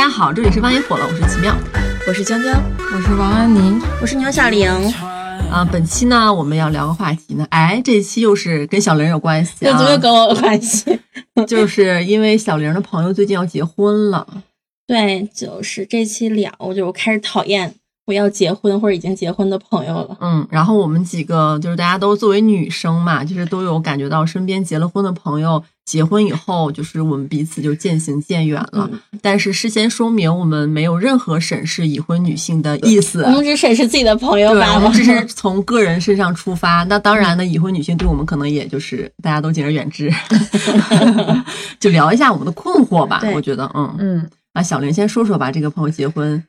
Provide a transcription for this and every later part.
大家好，这里是万一火了，我是奇妙，我是江江，我是王安妮，我是牛小玲。啊，本期呢，我们要聊个话题呢，哎，这期又是跟小玲有关系啊，怎么又跟我有关系？就是因为小玲的朋友最近要结婚了，对，就是这期聊，就我开始讨厌。我要结婚或者已经结婚的朋友了，嗯，然后我们几个就是大家都作为女生嘛，就是都有感觉到身边结了婚的朋友结婚以后，就是我们彼此就渐行渐远了。但是事先说明，我们没有任何审视已婚女性的意思，我们只审视自己的朋友吧，我们只是 从个人身上出发。那当然呢，已婚女性对我们可能也就是大家都敬而远之，就聊一下我们的困惑吧。我觉得，嗯嗯，那小玲先说说吧，这个朋友结婚。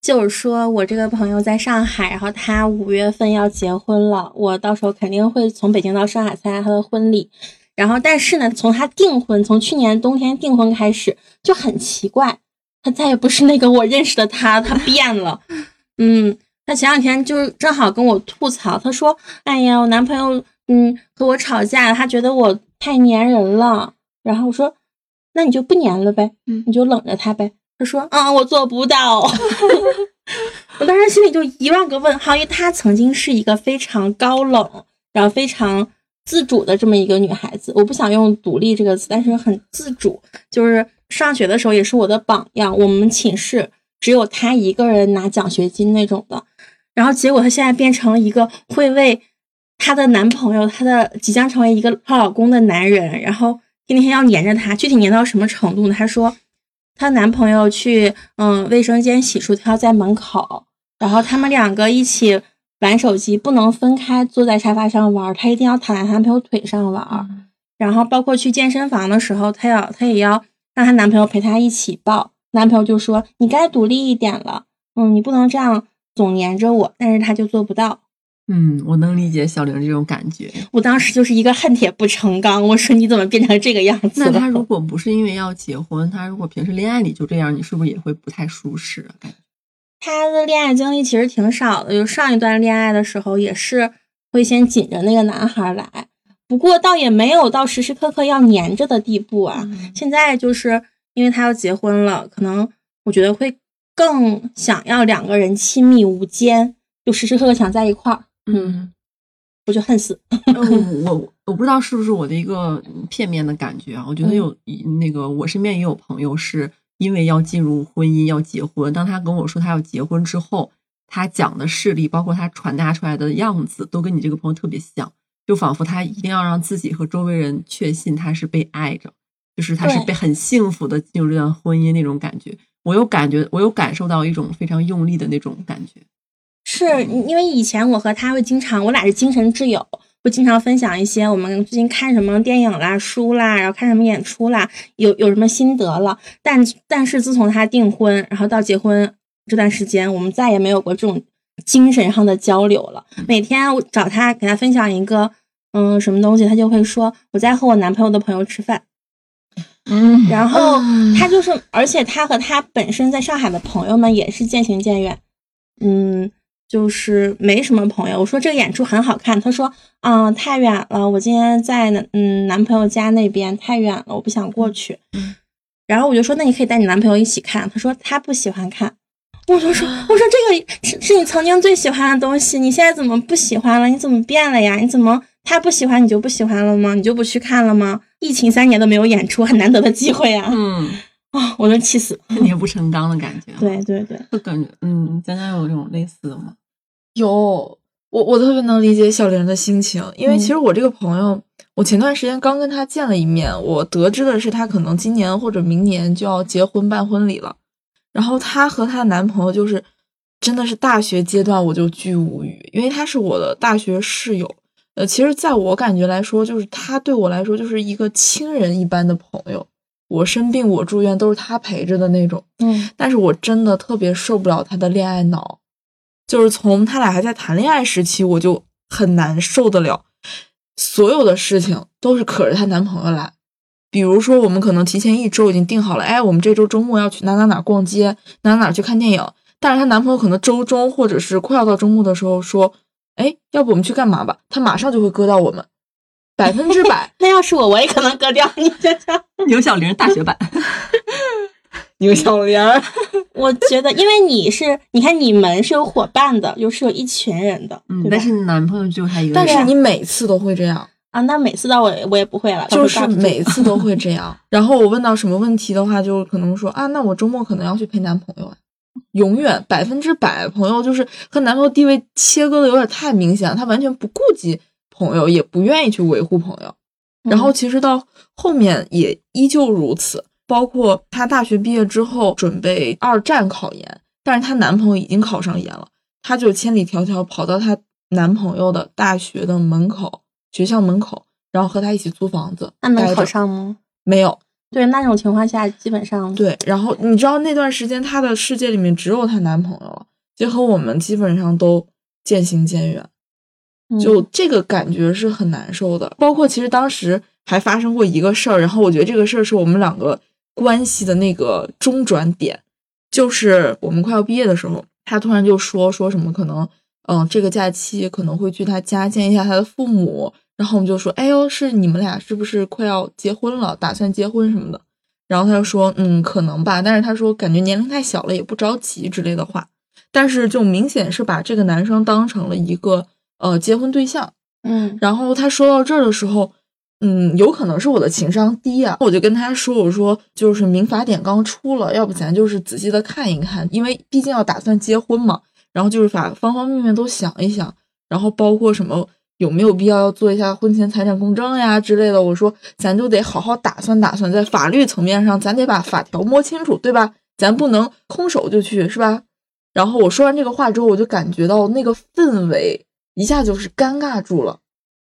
就是说我这个朋友在上海，然后他五月份要结婚了，我到时候肯定会从北京到上海参加他的婚礼。然后，但是呢，从他订婚，从去年冬天订婚开始就很奇怪，他再也不是那个我认识的他，他变了。嗯，他前两天就是正好跟我吐槽，他说：“哎呀，我男朋友嗯和我吵架，他觉得我太粘人了。”然后我说：“那你就不粘了呗，你就冷着他呗。”他说：“嗯，我做不到。”我当时心里就一万个问号，因为他曾经是一个非常高冷，然后非常自主的这么一个女孩子。我不想用“独立”这个词，但是很自主。就是上学的时候也是我的榜样。我们寝室只有她一个人拿奖学金那种的。然后结果她现在变成了一个会为她的男朋友，她的即将成为一个她老公的男人，然后天天要黏着他。具体黏到什么程度呢？她说。她男朋友去嗯卫生间洗漱，她要在门口，然后他们两个一起玩手机，不能分开坐在沙发上玩，她一定要躺在她男朋友腿上玩。然后包括去健身房的时候，她要她也要让她男朋友陪她一起抱，男朋友就说你该独立一点了，嗯，你不能这样总黏着我，但是她就做不到。嗯，我能理解小玲这种感觉。我当时就是一个恨铁不成钢，我说你怎么变成这个样子了？那他如果不是因为要结婚，他如果平时恋爱里就这样，你是不是也会不太舒适？感觉他的恋爱经历其实挺少的，就上一段恋爱的时候也是会先紧着那个男孩来，不过倒也没有到时时刻刻要黏着的地步啊。现在就是因为他要结婚了，可能我觉得会更想要两个人亲密无间，就时时刻刻想在一块儿。嗯，我就恨死。我我不知道是不是我的一个片面的感觉啊？我觉得有那个，我身边也有朋友是因为要进入婚姻要结婚，当他跟我说他要结婚之后，他讲的事例，包括他传达出来的样子，都跟你这个朋友特别像，就仿佛他一定要让自己和周围人确信他是被爱着，就是他是被很幸福的进入这段婚姻那种感觉。我有感觉，我有感受到一种非常用力的那种感觉。是因为以前我和他会经常，我俩是精神挚友，会经常分享一些我们最近看什么电影啦、书啦，然后看什么演出啦，有有什么心得了。但但是自从他订婚，然后到结婚这段时间，我们再也没有过这种精神上的交流了。每天我找他给他分享一个嗯什么东西，他就会说我在和我男朋友的朋友吃饭。嗯，然后他就是，而且他和他本身在上海的朋友们也是渐行渐远。嗯。就是没什么朋友。我说这个演出很好看，他说啊太远了，我今天在嗯男朋友家那边太远了，我不想过去。然后我就说那你可以带你男朋友一起看。他说他不喜欢看。我就说我说这个是是你曾经最喜欢的东西，你现在怎么不喜欢了？你怎么变了呀？你怎么他不喜欢你就不喜欢了吗？你就不去看了吗？疫情三年都没有演出，很难得的机会啊。嗯啊，我能气死，恨铁不成钢的感觉。对对对，就感觉嗯，咱家有这种类似的吗？有我，我特别能理解小玲的心情，因为其实我这个朋友，我前段时间刚跟他见了一面，我得知的是他可能今年或者明年就要结婚办婚礼了。然后她和她男朋友就是真的是大学阶段我就巨无语，因为他是我的大学室友。呃，其实在我感觉来说，就是他对我来说就是一个亲人一般的朋友，我生病我住院都是他陪着的那种。嗯，但是我真的特别受不了他的恋爱脑。就是从他俩还在谈恋爱时期，我就很难受得了，所有的事情都是可着她男朋友来。比如说，我们可能提前一周已经定好了，哎，我们这周周末要去哪哪哪逛街，哪哪哪去看电影。但是她男朋友可能周中或者是快要到周末的时候说，哎，要不我们去干嘛吧？他马上就会割到我们，百分之百。那要是我，我也可能割掉你。牛小玲大学版。牛小玲。我觉得，因为你是，你看你们是有伙伴的，又是有一群人的，嗯，但是男朋友只有他一个人。但是你每次都会这样，啊，那每次到我我也不会了，就是每次都会这样。然后我问到什么问题的话，就可能说啊，那我周末可能要去陪男朋友啊。永远百分之百朋友就是和男朋友地位切割的有点太明显了，他完全不顾及朋友，也不愿意去维护朋友。然后其实到后面也依旧如此，包括她大学毕业之后准备二战考研，但是她男朋友已经考上研了，她就千里迢迢跑到她男朋友的大学的门口，学校门口，然后和他一起租房子。那能考上吗？没有？对，那种情况下基本上对，然后你知道那段时间她的世界里面只有她男朋友了，就和我们基本上都渐行渐远。嗯。就这个感觉是很难受的。包括其实当时还发生过一个事儿，然后我觉得这个事儿是我们两个关系的那个中转点，就是我们快要毕业的时候，他突然就说说什么可能，嗯、这个假期可能会去他家见一下他的父母，然后我们就说，哎呦，是你们俩是不是快要结婚了，打算结婚什么的？然后他就说，嗯，可能吧，但是他说感觉年龄太小了，也不着急之类的话，但是就明显是把这个男生当成了一个呃结婚对象。嗯然后他说到这儿的时候，嗯，有可能是我的情商低啊，我就跟他说，我说就是民法典刚出了，要不咱就是仔细的看一看，因为毕竟要打算结婚嘛，然后就是把方方面面都想一想，然后包括什么有没有必要要做一下婚前财产公证呀之类的，我说咱就得好好打算打算，在法律层面上，咱得把法条摸清楚，对吧？咱不能空手就去，是吧？然后我说完这个话之后，我就感觉到那个氛围一下就是尴尬住了。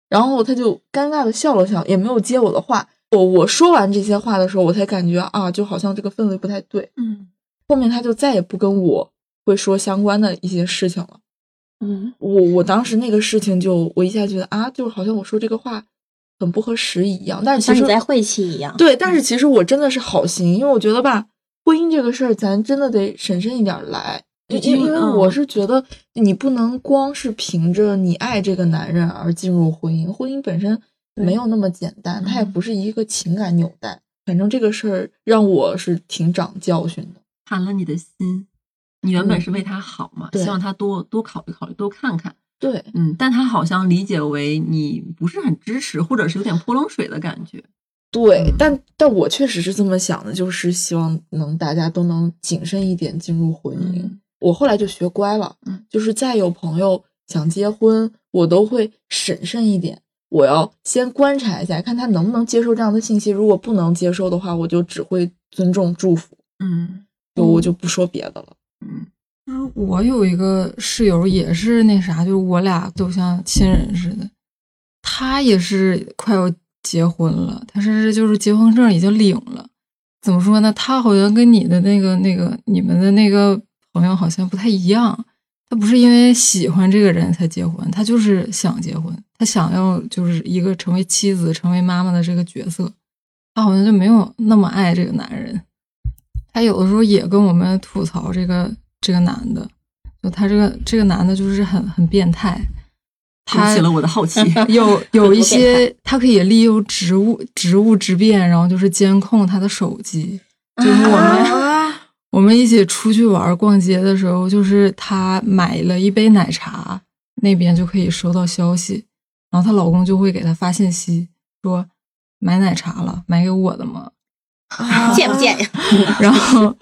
然后他就尴尬的笑了笑，也没有接我的话。我我说完这些话的时候，我才感觉啊，就好像这个氛围不太对。嗯，后面他就再也不跟我会说相关的一些事情了。嗯我我当时那个事情就我一下觉得啊，就好像我说这个话很不合时宜一样。但是其实像你在晦气一样。对，但是其实我真的是好心，因为我觉得吧，婚姻这个事儿，咱真的得审慎一点儿来。因为嗯我是觉得你不能光是凭着你爱这个男人而进入婚姻，婚姻本身没有那么简单，它也嗯不是一个情感纽带。反正这个事儿让我是挺长教训的。寒了你的心。你原本嗯是为他好嘛，对希望他多多考虑考虑，多看看。对，嗯，但他好像理解为你不是很支持，或者是有点泼冷水的感觉。对，嗯但但我确实是这么想的，就是希望能大家都能谨慎一点进入婚姻。嗯我后来就学乖了，嗯就是再有朋友想结婚，我都会审慎一点，我要先观察一下，看他能不能接受这样的信息。如果不能接受的话，我就只会尊重祝福，嗯就我就不说别的了。嗯就是我有一个室友，也是那啥，就是我俩都像亲人似的。他也是快要结婚了，他甚至就是结婚证已经领了。怎么说呢？他好像跟你的那个、那个、你们的那个朋友好像不太一样。他不是因为喜欢这个人才结婚，他就是想结婚，他想要就是一个成为妻子、成为妈妈的这个角色。他好像就没有那么爱这个男人。他有的时候也跟我们吐槽这个这个男的，就他这个这个男的就是很很变态，他引起了我的好奇。有有一些他可以利用职务职务之便，然后就是监控他的手机，就是我们、啊，我们一起出去玩逛街的时候，就是她买了一杯奶茶，那边就可以收到消息，然后她老公就会给她发信息说买奶茶了，买给我的吗？贱不贱呀？然后，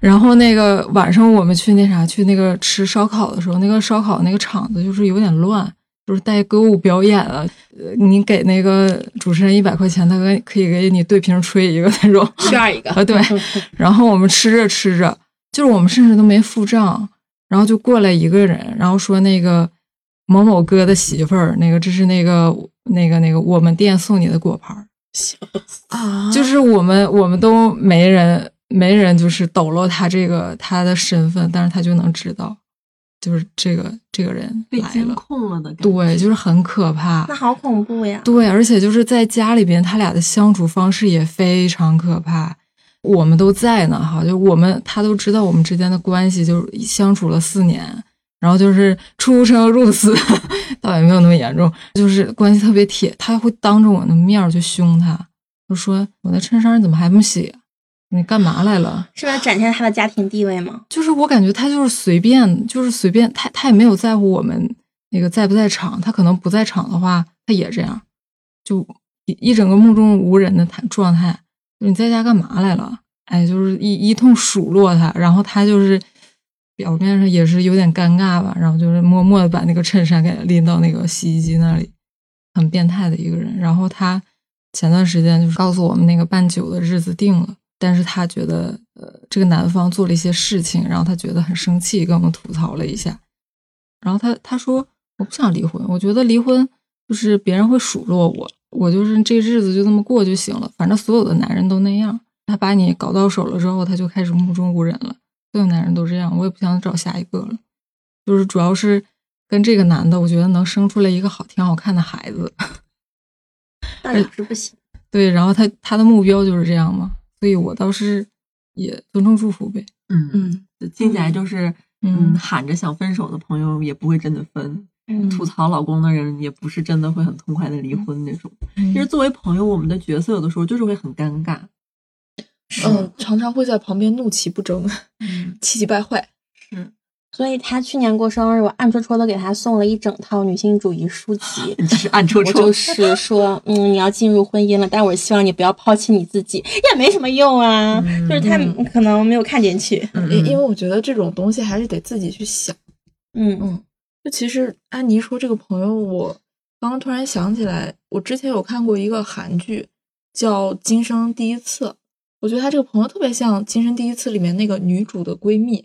然后那个晚上我们去那啥去那个吃烧烤的时候，那个烧烤那个场子就是有点乱，就是带歌舞表演了。呃你给那个主持人一百块钱，他可以可以给你对瓶吹一个那种。炫一个 啊，对。然后我们吃着吃着，就是我们甚至都没付账，然后就过来一个人，然后说那个某某哥的媳妇儿，那个这是那个那个那个我们店送你的果盘儿。啊，就是我们我们都没人没人就是抖落他这个他的身份，但是他就能知道，就是这个这个人被监，控了的感觉。对，就是很可怕那。好恐怖呀！对，而且就是在家里边，他俩的相处方式也非常可怕。我们都在呢，哈，就我们他都知道我们之间的关系，就是相处了四年，然后就是出生入死，倒也没有那么严重，就是关系特别铁。他会当着我的面儿就凶他，就说我的衬衫怎么还不洗？你干嘛来了？是为了展现他的家庭地位吗？就是我感觉他就是随便，就是随便，他他也没有在乎我们那个在不在场。他可能不在场的话，他也这样，就一一整个目中无人的态状态。你在家干嘛来了？哎，就是一一通数落他，然后他就是表面上也是有点尴尬吧，然后就是默默的把那个衬衫给拎到那个洗衣机那里，很变态的一个人。然后他前段时间就是告诉我们那个办酒的日子定了。但是他觉得，呃，这个男方做了一些事情，然后他觉得很生气，跟我们吐槽了一下。然后他他说：“我不想离婚，我觉得离婚就是别人会数落我，我就是这日子就这么过就行了。反正所有的男人都那样，他把你搞到手了之后，他就开始目中无人了。所有男人都这样，我也不想找下一个了。就是主要是跟这个男的，我觉得能生出来一个好挺好看的孩子，那也是不行。对，然后他他的目标就是这样嘛。”所以我倒是也尊重祝福呗，嗯嗯，听起来就是嗯喊着想分手的朋友也不会真的分，吐槽老公的人也不是真的会很痛快的离婚那种。其实作为朋友，我们的角色有的时候就是会很尴尬，嗯，常常会在旁边怒其不争，气急败坏。是。所以他去年过生日，我暗戳戳的给他送了一整套女性主义书籍。是暗戳戳，就 是说，嗯，你要进入婚姻了，但我希望你不要抛弃你自己，也没什么用啊。就是他可能没有看进去，因因为我觉得这种东西还是得自己去想。嗯嗯，就其实安妮说这个朋友，我刚刚突然想起来，我之前有看过一个韩剧叫《今生第一次》，我觉得他这个朋友特别像《今生第一次》里面那个女主的闺蜜。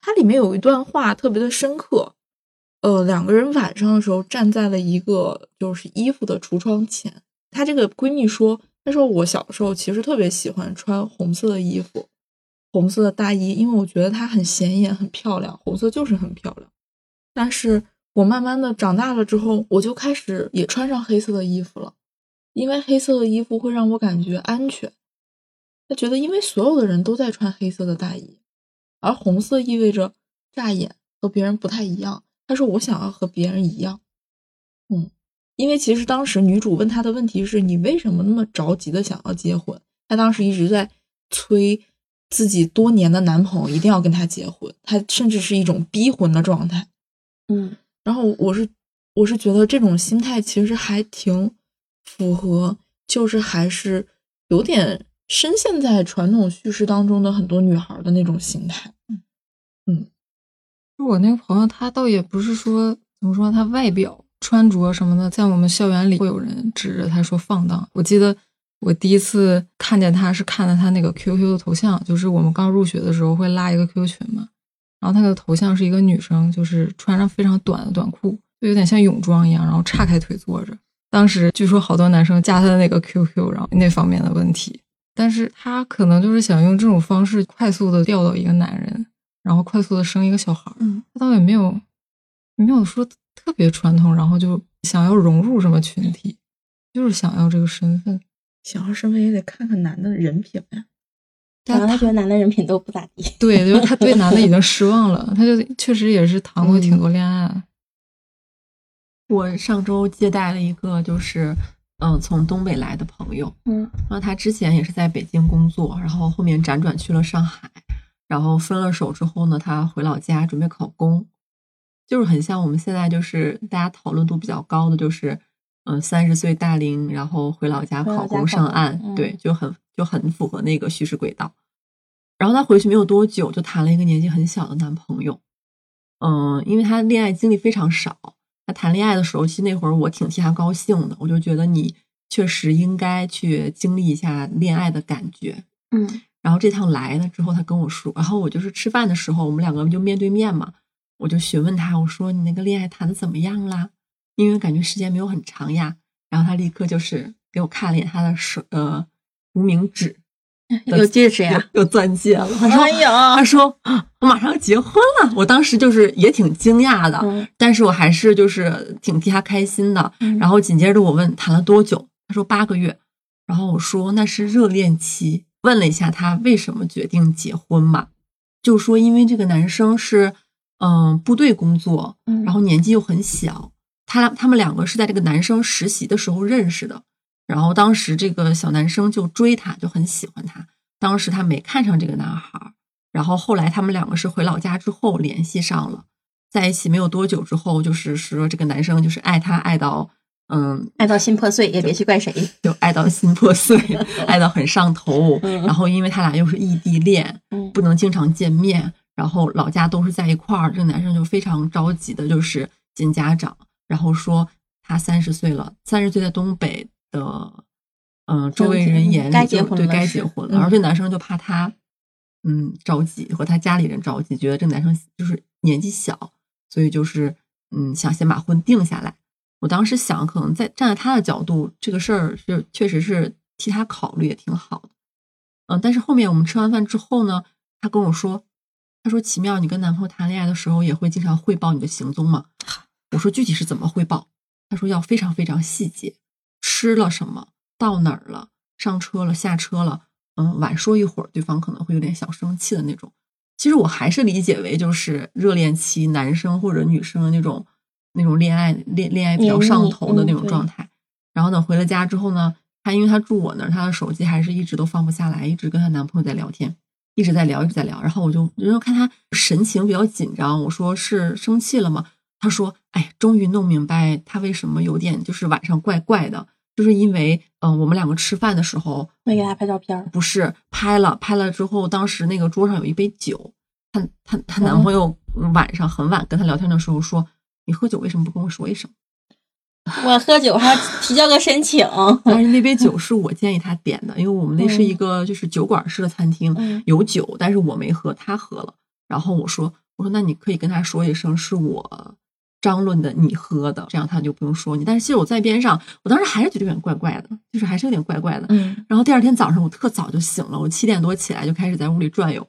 它里面有一段话特别的深刻，呃，两个人晚上的时候站在了一个就是衣服的橱窗前。她这个闺蜜说：“她说我小时候其实特别喜欢穿红色的衣服，红色的大衣，因为我觉得它很显眼、很漂亮。红色就是很漂亮。但是我慢慢的长大了之后，我就开始也穿上黑色的衣服了，因为黑色的衣服会让我感觉安全。她觉得，因为所有的人都在穿黑色的大衣。”而红色意味着乍眼和别人不太一样。他说：“我想要和别人一样。”嗯，因为其实当时女主问他的问题是：“你为什么那么着急的想要结婚？”她当时一直在催自己多年的男朋友一定要跟她结婚，她甚至是一种逼婚的状态。嗯，然后我是我是觉得这种心态其实还挺符合，就是还是有点。深陷在传统叙事当中的很多女孩的那种心态，嗯，就我那个朋友他倒也不是说怎么说，他外表穿着什么的，在我们校园里会有人指着他说放荡。我记得我第一次看见他是看了他那个 QQ 的头像，就是我们刚入学的时候会拉一个 QQ 群嘛，然后他的头像是一个女生，就是穿上非常短的短裤，就有点像泳装一样，然后岔开腿坐着。当时据说好多男生加他的那个 QQ，然后那方面的问题。但是他可能就是想用这种方式快速的钓到一个男人，然后快速的生一个小孩儿。嗯，他倒也没有没有说特别传统，然后就想要融入什么群体，就是想要这个身份。想要身份也得看看男的人品呀。可能他觉得男的人品都不咋地。对，就是他对男的已经 失望了。他就确实也是谈过挺多恋爱。我上周接待了一个，就是。嗯，从东北来的朋友，嗯，然后他之前也是在北京工作，然后后面辗转去了上海，然后分了手之后呢，他回老家准备考公，就是很像我们现在就是大家讨论度比较高的，就是嗯三十岁大龄，然后回老家考公上岸，对，就很就很符合那个叙事轨道。然后他回去没有多久，就谈了一个年纪很小的男朋友，嗯，因为他恋爱经历非常少。谈恋爱的时候，其实那会儿我挺替他高兴的，我就觉得你确实应该去经历一下恋爱的感觉。嗯，然后这趟来了之后，他跟我说，然后我就是吃饭的时候，我们两个就面对面嘛，我就询问他，我说你那个恋爱谈的怎么样啦？因为感觉时间没有很长呀。然后他立刻就是给我看了一眼他的手，呃，无名指。有戒指呀，有钻戒了。他说：“他说我马上结婚了。”我当时就是也挺惊讶的，但是我还是就是挺替他开心的。然后紧接着我问谈了多久，他说八个月。然后我说那是热恋期。问了一下他为什么决定结婚嘛，就说因为这个男生是嗯部队工作，然后年纪又很小，他他们两个是在这个男生实习的时候认识的。然后当时这个小男生就追她，就很喜欢她，当时她没看上这个男孩儿，然后后来他们两个是回老家之后联系上了，在一起没有多久之后，就是说这个男生就是爱她爱到嗯爱到心破碎也别去怪谁。就爱到心破碎，爱到很上头。嗯然后因为他俩又是异地恋，嗯不能经常见面，然后老家都是在一块儿，这个男生就非常着急的，就是见家长，然后说他三十岁了，三十岁在东北的，嗯、周围人眼里该就对结婚了是该结婚了，嗯然后这男生就怕他，嗯，着急和他家里人着急，觉得这男生就是年纪小，所以就是嗯想先把婚定下来。我当时想，可能在站在他的角度，这个事儿是确实是替他考虑，也挺好的。嗯，但是后面我们吃完饭之后呢，他跟我说，他说：“奇妙，你跟男朋友谈恋爱的时候也会经常汇报你的行踪吗？”我说：“具体是怎么汇报？”他说：“要非常非常细节，吃了什么，到哪儿了，上车了，下车了，嗯，晚说一会儿，对方可能会有点小生气的那种。”其实我还是理解为就是热恋期男生或者女生的那种那种恋爱恋恋爱比较上头的那种状态。然后呢，回了家之后呢，她因为她住我那儿，她的手机还是一直都放不下来，一直跟她男朋友在聊天，一直在聊，一直在聊。然后我就然后看她神情比较紧张，我说是生气了吗？她说：“哎，终于弄明白他为什么有点就是晚上怪怪的，就是因为嗯、呃我们两个吃饭的时候，没给他拍照片，不是拍了，拍了之后，当时那个桌上有一杯酒，她她她男朋友晚上很晚跟她聊天的时候说：“你喝酒为什么不跟我说一声 我喝酒还提交个申请。？”但是那杯酒是我建议他点的，因为我们那是一个就是酒馆式的餐厅，嗯有酒，但是我没喝，他喝了。然后我说：“我说那你可以跟他说一声，是我张论的，你喝的，这样他就不用说你。”但是其实我在边上，我当时还是觉得有点怪怪的，就是还是有点怪怪的。嗯，然后第二天早上我特早就醒了，我七点多起来就开始在屋里转悠。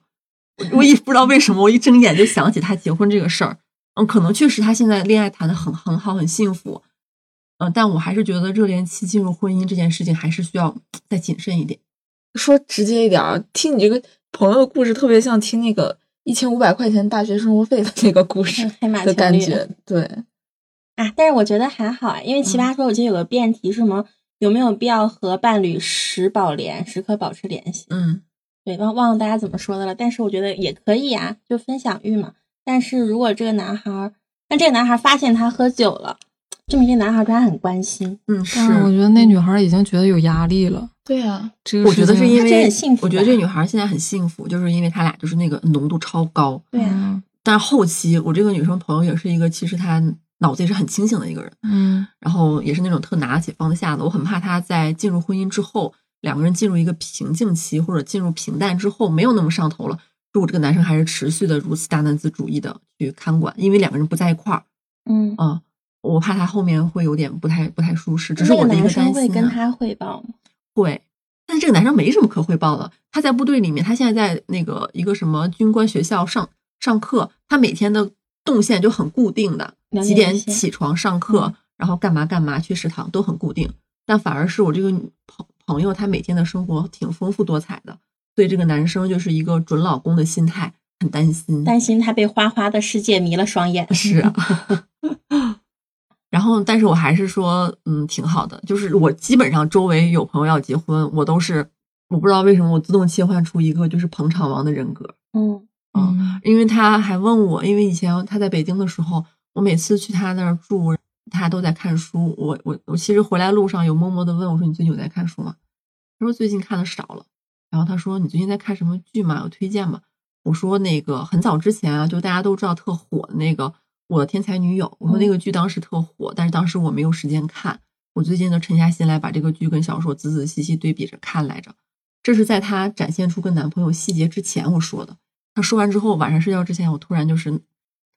我我也不知道为什么，我一睁眼就想起他结婚这个事儿。嗯，可能确实他现在恋爱谈的很很好，很幸福。嗯，但我还是觉得热恋期进入婚姻这件事情还是需要再谨慎一点。说直接一点儿，听你这个朋友的故事，特别像听那个一千五百块钱大学生活费的那个故事的感觉。对，啊，但是我觉得还好啊，因为奇葩说我记得有个辩题是什么，有没有必要和伴侣时保联，时刻保持联系？嗯，对，忘忘了大家怎么说的了，但是我觉得也可以啊，就分享欲嘛。但是如果这个男孩儿，那这个男孩儿发现他喝酒了，证明这男孩儿对他很关心。嗯，是我觉得那女孩已经觉得有压力了。对啊、这个我觉得是因为我觉得这女孩现在很幸福，就是因为他俩就是那个浓度超高。对啊，嗯但是后期我这个女生朋友也是一个，其实她脑子也是很清醒的一个人，嗯然后也是那种特拿得起放得下的。我很怕她在进入婚姻之后，两个人进入一个瓶颈期或者进入平淡之后，没有那么上头了。如果这个男生还是持续的如此大男子主义的去看管，因为两个人不在一块儿，嗯，嗯，我怕他后面会有点不太不太舒适，只是那个我的一个男生担心、啊。会跟他汇报吗？会，但是这个男生没什么可汇报的。他在部队里面，他现在在那个一个什么军官学校上上课，他每天的动线就很固定的，几点起床上课，嗯然后干嘛干嘛去食堂都很固定。但反而是我这个女朋朋友，他每天的生活挺丰富多彩的，对这个男生就是一个准老公的心态，很担心。担心他被花花的世界迷了双眼。是啊。然后，但是我还是说，嗯，挺好的。就是我基本上周围有朋友要结婚，我都是我不知道为什么我自动切换出一个就是捧场王的人格。嗯嗯因为他还问我，因为以前他在北京的时候，我每次去他那儿住，他都在看书。我我我其实回来路上有默默的问我说：“你最近有在看书吗？”他说：“最近看的少了。”然后他说：“你最近在看什么剧吗？有推荐吗？”我说：“那个很早之前啊，就大家都知道特火的那个《我的天才女友》。我说那个剧当时特火，但是当时我没有时间看。我最近呢沉下心来把这个剧跟小说仔仔细细对比着看来着。这是在她展现出跟男朋友细节之前我说的。她说完之后，晚上睡觉之前，我突然就是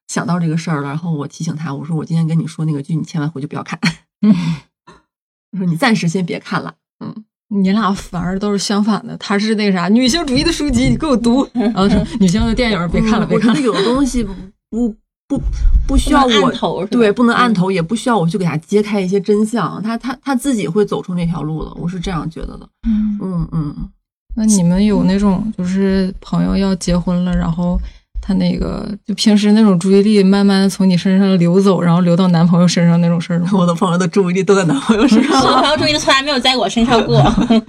想到这个事儿了，然后我提醒她，我说我今天跟你说那个剧，你千万回去不要看。我说你暂时先别看了。嗯，你俩反而都是相反的，他是那个啥女性主义的书籍，你给我读，然后说女性的电影，别看了，别看了。有的东西不不不需要我按头是对，不能按嗯头，也不需要我去给他揭开一些真相，他他他自己会走出那条路的，我是这样觉得的。嗯，嗯嗯，那你们有那种就是朋友要结婚了，然后他那个就平时那种注意力慢慢的从你身上流走，然后流到男朋友身上那种事儿吗？我的朋友的注意力都在男朋友身上我的，朋友注意力从来没有在我身上过。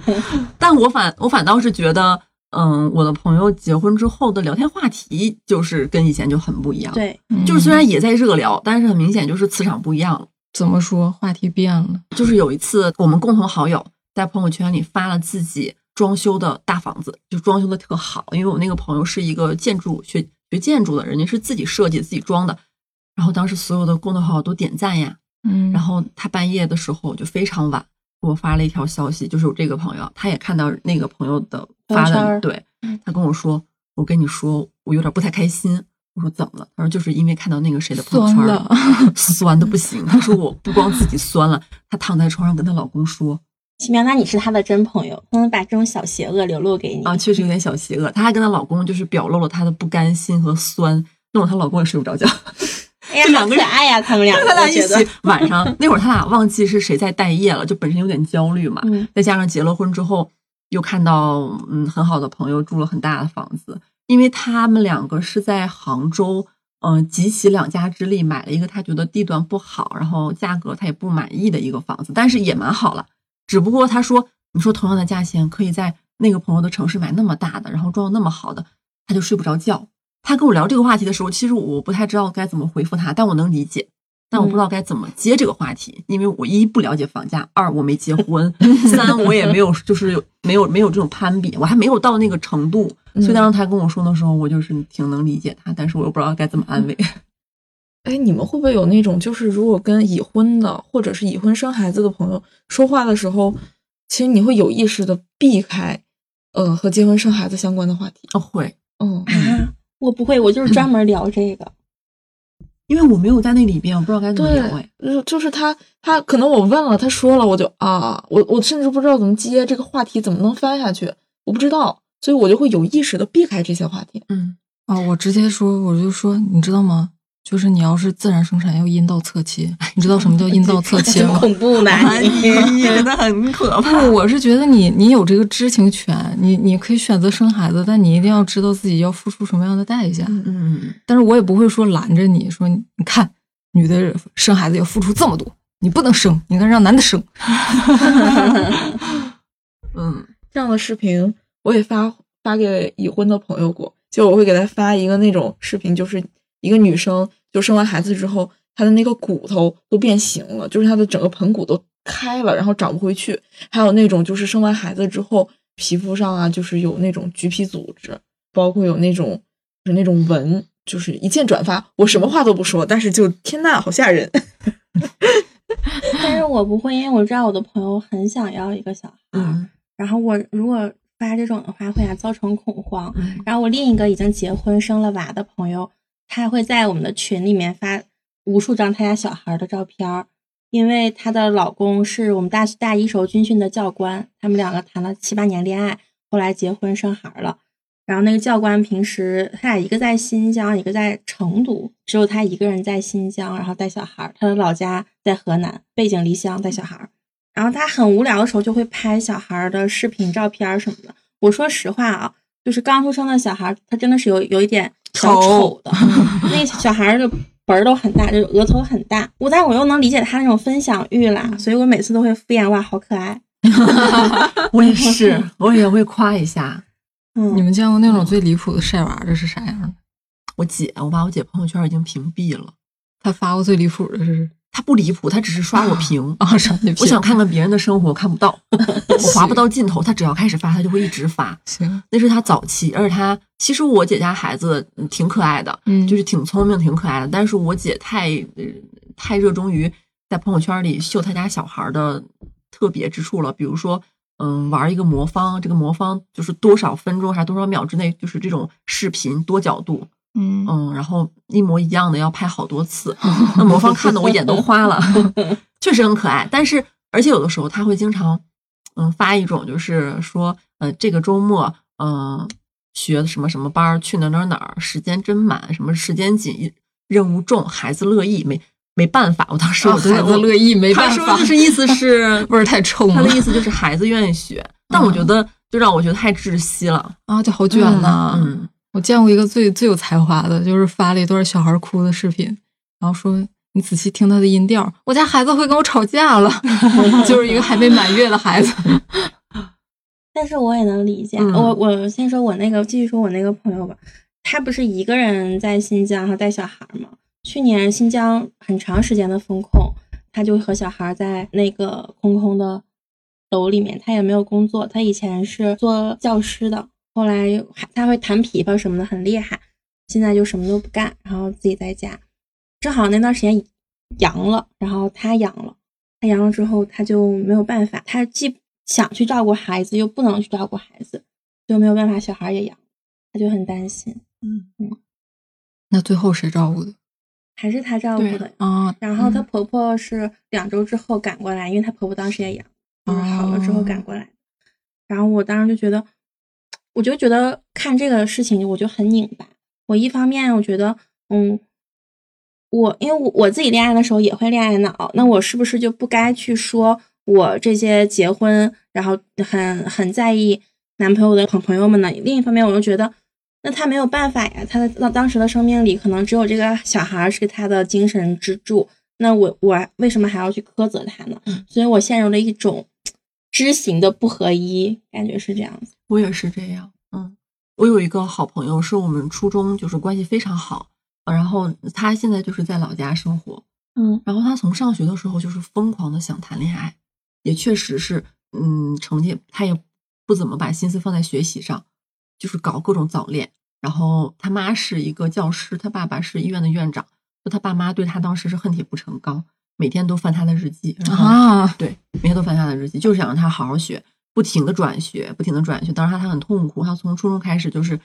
但我反我反倒是觉得，嗯，我的朋友结婚之后的聊天话题就是跟以前就很不一样。，对，就是虽然也在热聊，但是很明显就是磁场不一样了。怎么说，话题变了。就是有一次，我们共同好友在朋友圈里发了自己装修的大房子，就装修的特好。因为我那个朋友是一个建筑学学建筑的，人家是自己设计、自己装的。然后当时所有的共同好友都点赞呀。嗯，然后他半夜的时候就非常晚给我发了一条消息，就是我这个朋友，他也看到那个朋友的发的，对嗯他跟我说，我跟你说，我有点不太开心。我说怎么了？他说就是因为看到那个谁的朋友圈酸了酸的不行。他说我不光自己酸了，她躺在床上跟她老公说 奇妙，那你是他的真朋友，他能把这种小邪恶流露给你啊，确实有点小邪恶。她还跟她老公就是表露了她的不甘心和酸，弄得她老公也睡不着觉。哎这两个人可爱呀，他们两个，他俩一我觉得起晚上那会儿，他俩忘记是谁在待业了，就本身有点焦虑嘛。嗯再加上结了婚之后，又看到嗯很好的朋友住了很大的房子，因为他们两个是在杭州，嗯、集齐两家之力买了一个他觉得地段不好，然后价格他也不满意的一个房子，但是也蛮好了。只不过他说，你说同样的价钱，可以在那个朋友的城市买那么大的，然后装的那么好的，他就睡不着觉。他跟我聊这个话题的时候，其实我不太知道该怎么回复他，但我能理解。但我不知道该怎么接这个话题，因为我一不了解房价，二我没结 婚，三我也没有就是没有没有这种攀比，我还没有到那个程度，所以当时他跟我说的时候，我就是挺能理解他，但是我又不知道该怎么安慰。哎，你们会不会有那种，就是如果跟已婚的或者是已婚生孩子的朋友说话的时候，其实你会有意识的避开，呃，和结婚生孩子相关的话题。哦，会，嗯，啊，我不会，我就是专门聊这个。因为我没有在那里边，我不知道该怎么聊。哎，，就就是他，他可能我问了，他说了，我就啊，我我甚至不知道怎么接这个话题，怎么能翻下去，我不知道，所以我就会有意识的避开这些话题。嗯，啊，我直接说，我就说，你知道吗？就是你要是自然生产要阴道侧切，你知道什么叫阴道 侧切真吗？恐怖呢！你真的很可怕。不，我是觉得你你有这个知情权，你你可以选择生孩子，但你一定要知道自己要付出什么样的代价。嗯，但是我也不会说拦着你说，你看女的生孩子要付出这么多，你不能生，你应该让男的生。嗯，这样的视频我也发发给已婚的朋友过，就我会给他发一个那种视频，就是一个女生就生完孩子之后，她的那个骨头都变形了，就是她的整个盆骨都开了，然后长不回去。还有那种就是生完孩子之后，皮肤上啊，就是有那种橘皮组织，包括有那种就是那种纹，就是一键转发。我什么话都不说，但是就天呐，好吓人。但是我不会，因为我知道我的朋友很想要一个小孩，嗯然后我如果发这种的话，会啊造成恐慌。嗯然后我另一个已经结婚生了娃的朋友，他会在我们的群里面发无数张他家小孩的照片，因为她的老公是我们大大一时候军训的教官，他们两个谈了七八年恋爱，后来结婚生孩了。然后那个教官平时他俩一个在新疆，一个在成都，只有他一个人在新疆，然后带小孩。他的老家在河南，背井离乡带小孩。然后他很无聊的时候就会拍小孩的视频、照片什么的。我说实话啊，就是刚出生的小孩，他真的是有有一点小丑的，那小孩儿的本儿都很大，就是额头很大。我但我又能理解他那种分享欲啦，所以我每次都会敷衍哇，好可爱。我也是，我也会夸一下嗯，你们见过那种最离谱的晒娃的是啥样的？我姐，我把我姐朋友圈已经屏蔽了。她发过最离谱的是她不离谱，她只是刷我屏。啊刷？你我想看看别人的生活，看不到，我划不到尽头。他只要开始发，他就会一直发。行，那是他早期，而且他其实我姐家孩子嗯挺可爱的，嗯就是挺聪明、挺可爱的。但是我姐太呃太热衷于在朋友圈里秀她家小孩的特别之处了，比如说。嗯，玩一个魔方，这个魔方就是多少分钟还是多少秒之内，就是这种视频多角度，嗯嗯，然后一模一样的要拍好多次，那魔方看得我眼都花了，确实很可爱。但是而且有的时候他会经常嗯发一种就是说呃这个周末嗯、学什么什么班儿去哪哪哪儿，时间真满，什么时间紧，任务重，孩子乐意，没没办法。我当时我啊真的孩子乐意没办法他说就是意思是 味儿太冲了他的意思就是孩子愿意学，但我觉得就让我觉得太窒息了。啊，就好卷呐、嗯，我见过一个最最有才华的，就是发了一段小孩哭的视频，然后说你仔细听他的音调，我家孩子会跟我吵架了，就是一个还没满月的孩子。但是我也能理解。嗯我我先说我那个，继续说我那个朋友吧。他不是一个人在新疆，他带小孩吗？去年新疆很长时间的封控，他就和小孩在那个空空的楼里面，他也没有工作。他以前是做教师的，后来还他会弹琵琶什么的，很厉害。现在就什么都不干，然后自己在家。正好那段时间阳了，然后他阳了，他阳了之后他就没有办法，他既想去照顾孩子，又不能去照顾孩子，就没有办法，小孩也阳，他就很担心，嗯那最后谁照顾的？还是他照顾的。啊，然后她婆婆是两周之后赶过来，因为她婆婆当时也阳，就是好了之后赶过来。然后我当时就觉得，我就觉得看这个事情我就很拧巴。我一方面我觉得，嗯，我因为我我自己恋爱的时候也会恋爱脑，那我是不是就不该去说我这些结婚然后很很在意男朋友的朋朋友们呢？另一方面，我又觉得。那他没有办法呀，他的当当时的生命里可能只有这个小孩是他的精神支柱。那我我为什么还要去苛责他呢？嗯所以我陷入了一种知行的不合一，感觉是这样子。我也是这样，嗯，我有一个好朋友，是我们初中就是关系非常好，呃然后他现在就是在老家生活，嗯然后他从上学的时候就是疯狂的想谈恋爱，也确实是，嗯，成绩他也不怎么把心思放在学习上，就是搞各种早恋。然后他妈是一个教师，他爸爸是医院的院长，就他爸妈对他当时是恨铁不成钢，每天都翻他的日记，啊，对，每天都翻他的日记，就是想让他好好学，不停的转学，不停的转学。当时他他很痛苦，他从初中开始就是，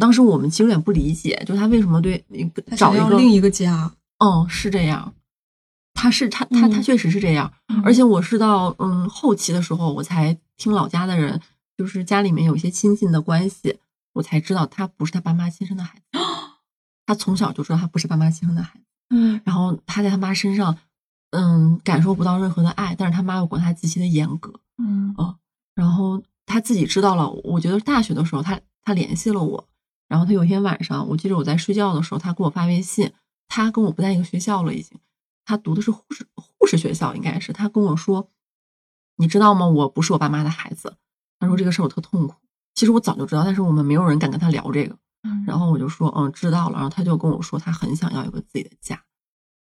当时我们其实有点不理解，就是他为什么对找一个另一个家，嗯，是这样，他是他他他嗯。确实是这样，而且我是到嗯后期的时候，我才听老家的人，就是家里面有一些亲近的关系，我才知道他不是他爸妈亲生的孩子，他从小就知道他不是爸妈亲生的孩子，嗯。然后他在他妈身上，嗯，感受不到任何的爱，但是他妈又管他极其的严格，嗯然后他自己知道了，我觉得大学的时候他他联系了我，然后他有一天晚上，我记得我在睡觉的时候，他给我发微信，他跟我不在一个学校了，已经，他读的是护士护士学校，应该是，他跟我说，你知道吗？我不是我爸妈的孩子。他说这个事儿我特痛苦，其实我早就知道，但是我们没有人敢跟他聊这个。然后我就说，嗯，知道了。然后他就跟我说，他很想要一个自己的家，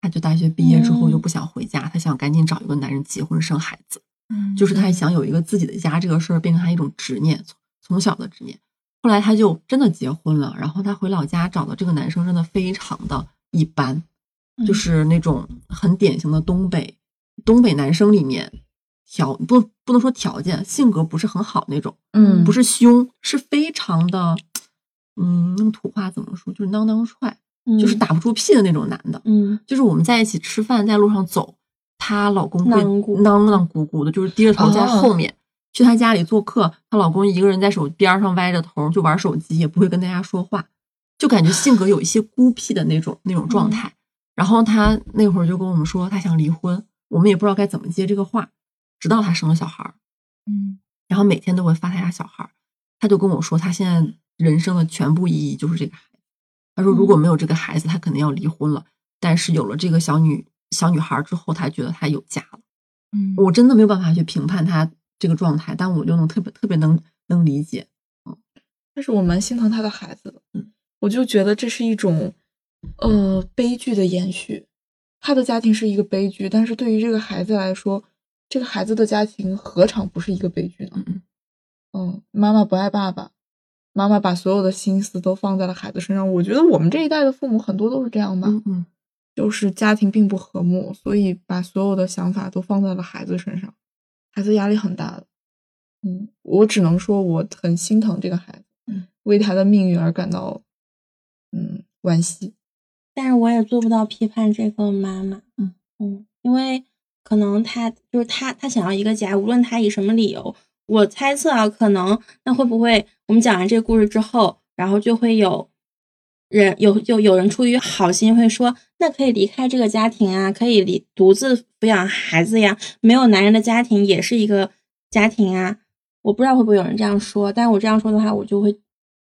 他就大学毕业之后嗯就不想回家，他想赶紧找一个男人结婚生孩子。嗯就是他想有一个自己的家，这个事儿变成她一种执念，从从小的执念。后来她就真的结婚了，然后她回老家找的这个男生真的非常的一般，就是那种很典型的东北东北男生里面条不不能说条件，性格不是很好那种，嗯不是凶，是非常的，嗯，用土话怎么说，就是囔囔踹，就是打不住屁的那种男的。嗯就是我们在一起吃饭，在路上走，她老公会囔咕囔囔咕咕的，就是低着头在后面。去她家里做客，她老公一个人在手边上歪着头就玩手机，也不会跟大家说话，就感觉性格有一些孤僻的那种那种状态。然后她那会儿就跟我们说，她想离婚，我们也不知道该怎么接这个话。直到她生了小孩儿，嗯然后每天都会发她家小孩儿，他就跟我说，她现在人生的全部意义就是这个。他说，如果没有这个孩子，他肯定要离婚了。但是有了这个小女小女孩儿之后，他觉得他有家了。嗯我真的没有办法去评判他这个状态，但我就能特别特别能能理解。嗯但是我蛮心疼他的孩子的，嗯，我就觉得这是一种，呃，悲剧的延续。他的家庭是一个悲剧，但是对于这个孩子来说，这个孩子的家庭何尝不是一个悲剧呢？嗯嗯，妈妈不爱爸爸，妈妈把所有的心思都放在了孩子身上。我觉得我们这一代的父母很多都是这样吧，嗯嗯，就是家庭并不和睦，所以把所有的想法都放在了孩子身上，孩子压力很大的。嗯，我只能说我很心疼这个孩子，嗯，为他的命运而感到嗯惋惜。但是我也做不到批判这个妈妈，嗯嗯，因为可能他就是他，他想要一个家，无论他以什么理由，我猜测啊，可能那会不会我们讲完这个故事之后，然后就会有人有有有人出于好心会说，那可以离开这个家庭啊，可以离独自抚养孩子呀，没有男人的家庭也是一个家庭啊，我不知道会不会有人这样说，但我这样说的话，我就会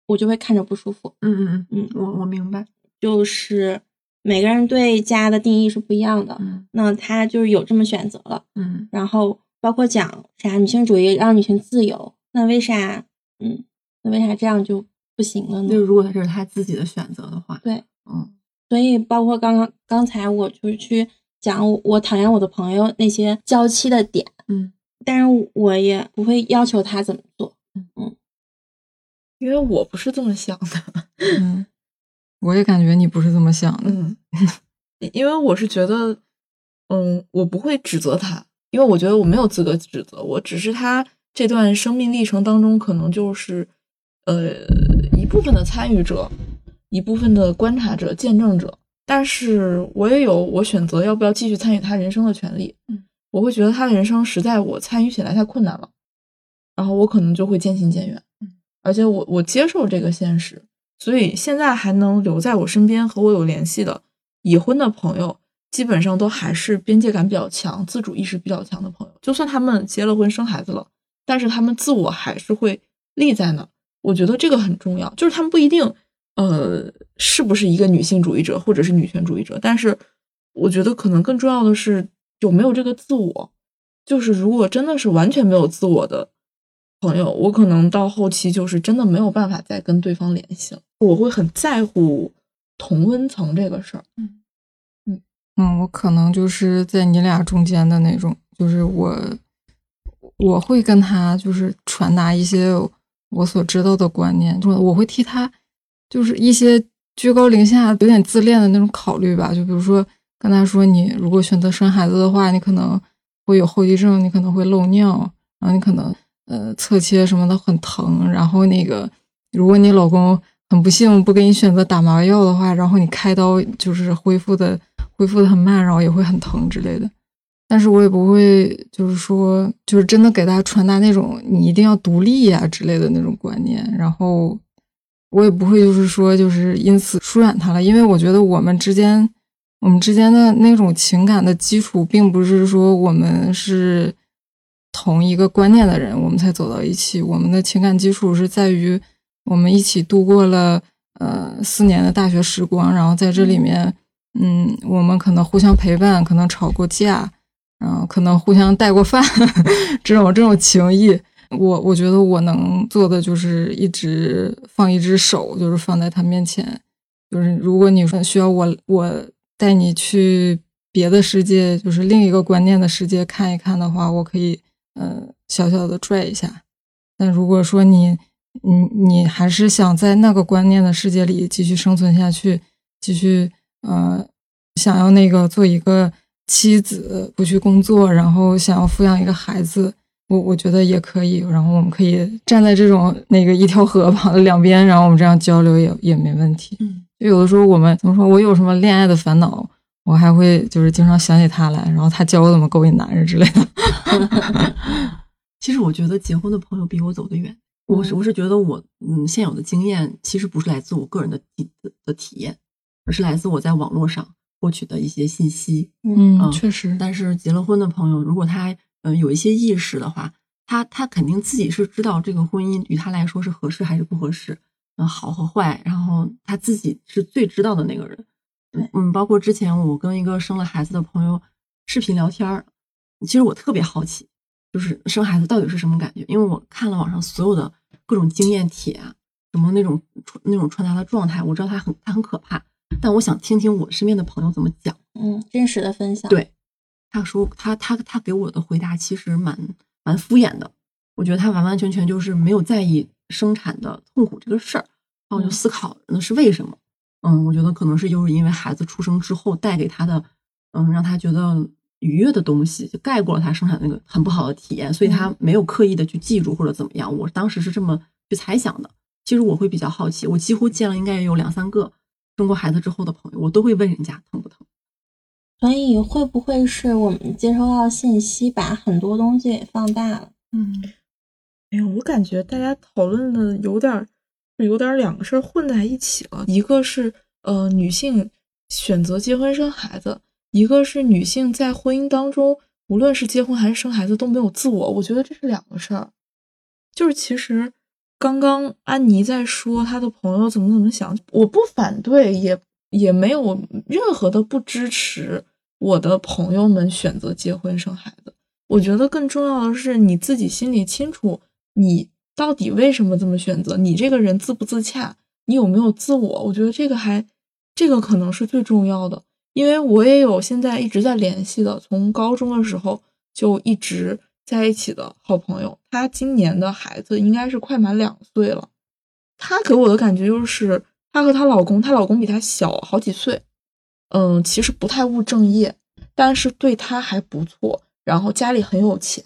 我就会看着不舒服，嗯嗯嗯嗯我我明白。就是每个人对家的定义是不一样的。嗯那他就是有这么选择了，嗯然后包括讲啥女性主义让女性自由，那那为啥，嗯，那为啥这样就不行了呢？就如果这是他自己的选择的话，对，嗯，所以包括刚刚刚才我就是去讲我我讨厌我的朋友那些娇妻的点，嗯，但是我也不会要求他怎么做，嗯，因为我不是这么想的，嗯，我也感觉你不是这么想的，嗯，因为我是觉得，嗯，我不会指责他，因为我觉得我没有资格指责，我只是他这段生命历程当中可能就是呃一部分的参与者，一部分的观察者、见证者，但是我也有我选择要不要继续参与他人生的权利。嗯，我会觉得他的人生实在我参与起来太困难了，然后我可能就会渐行渐远。嗯，而且我我接受这个现实，所以现在还能留在我身边和我有联系的已婚的朋友，基本上都还是边界感比较强、自主意识比较强的朋友。就算他们结了婚、生孩子了，但是他们自我还是会立在那。我觉得这个很重要，就是他们不一定呃是不是一个女性主义者或者是女权主义者，但是我觉得可能更重要的是有没有这个自我。就是如果真的是完全没有自我的朋友，我可能到后期就是真的没有办法再跟对方联系了。我会很在乎同温层这个事儿。嗯，嗯我可能就是在你俩中间的那种，就是我我会跟他就是传达一些我所知道的观念，就我会替他就是一些居高临下、有点自恋的那种考虑吧。就比如说跟他说，你如果选择生孩子的话，你可能会有后遗症，你可能会漏尿，然后你可能呃侧切什么的很疼，然后那个如果你老公很不幸不给你选择打麻药的话，然后你开刀就是恢复的。恢复的很慢，然后也会很疼之类的，但是我也不会就是说，就是真的给他传达那种你一定要独立呀之类的那种观念，然后我也不会就是说就是因此疏远他了，因为我觉得我们之间我们之间的那种情感的基础，并不是说我们是同一个观念的人，我们才走到一起，我们的情感基础是在于我们一起度过了呃四年的大学时光，然后在这里面。嗯，我们可能互相陪伴，可能吵过架，然后可能互相带过饭，这种这种情谊，我我觉得我能做的就是一直放一只手，就是放在他面前，就是如果你说需要我我带你去别的世界，就是另一个观念的世界看一看的话，我可以呃小小的拽一下。但如果说你你你还是想在那个观念的世界里继续生存下去，继续。呃，想要那个做一个妻子，不去工作，然后想要抚养一个孩子，我我觉得也可以。然后我们可以站在这种那个一条河旁的两边，然后我们这样交流也也没问题。嗯，有的时候我们怎么说，我有什么恋爱的烦恼，我还会就是经常想起他来，然后他教我怎么勾引男人之类的。其实我觉得结婚的朋友比我走得远。我是我是觉得我嗯现有的经验其实不是来自我个人的体的体验。而是来自我在网络上获取的一些信息，嗯，确实。但是结了婚的朋友，如果他嗯有一些意识的话，他他肯定自己是知道这个婚姻与他来说是合适还是不合适，嗯，好和坏，然后他自己是最知道的那个人。嗯，包括之前我跟一个生了孩子的朋友视频聊天儿，其实我特别好奇，就是生孩子到底是什么感觉？因为我看了网上所有的各种经验帖啊，什么那种那种传达的状态，我知道他很他很可怕。但我想听听我身边的朋友怎么讲，嗯，真实的分享。对，他说他他他给我的回答其实蛮蛮敷衍的，我觉得他完完全全就是没有在意生产的痛苦这个事儿，然后我就思考那是为什么？嗯，我觉得可能是就是因为孩子出生之后带给他的，嗯，让他觉得愉悦的东西就盖过了他生产那个很不好的体验，所以他没有刻意的去记住或者怎么样。我当时是这么去猜想的。其实我会比较好奇，我几乎见了应该也有两三个。生过孩子之后的朋友，我都会问人家疼不疼。所以会不会是我们接收到信息，把很多东西给放大了？嗯，哎呀，我感觉大家讨论的有点有点两个事儿混在一起了。一个是呃女性选择结婚生孩子，一个是女性在婚姻当中，无论是结婚还是生孩子都没有自我。我觉得这是两个事儿。就是其实。刚刚安妮在说她的朋友怎么怎么想，我不反对，也也没有任何的不支持我的朋友们选择结婚生孩子。我觉得更重要的是你自己心里清楚，你到底为什么这么选择？你这个人自不自洽？你有没有自我？我觉得这个还，这个可能是最重要的。因为我也有现在一直在联系的，从高中的时候就一直在一起的好朋友，她今年的孩子应该是快满两岁了。她给我的感觉就是，她和她老公，她老公比她小好几岁，嗯，其实不太务正业，但是对她还不错，然后家里很有钱。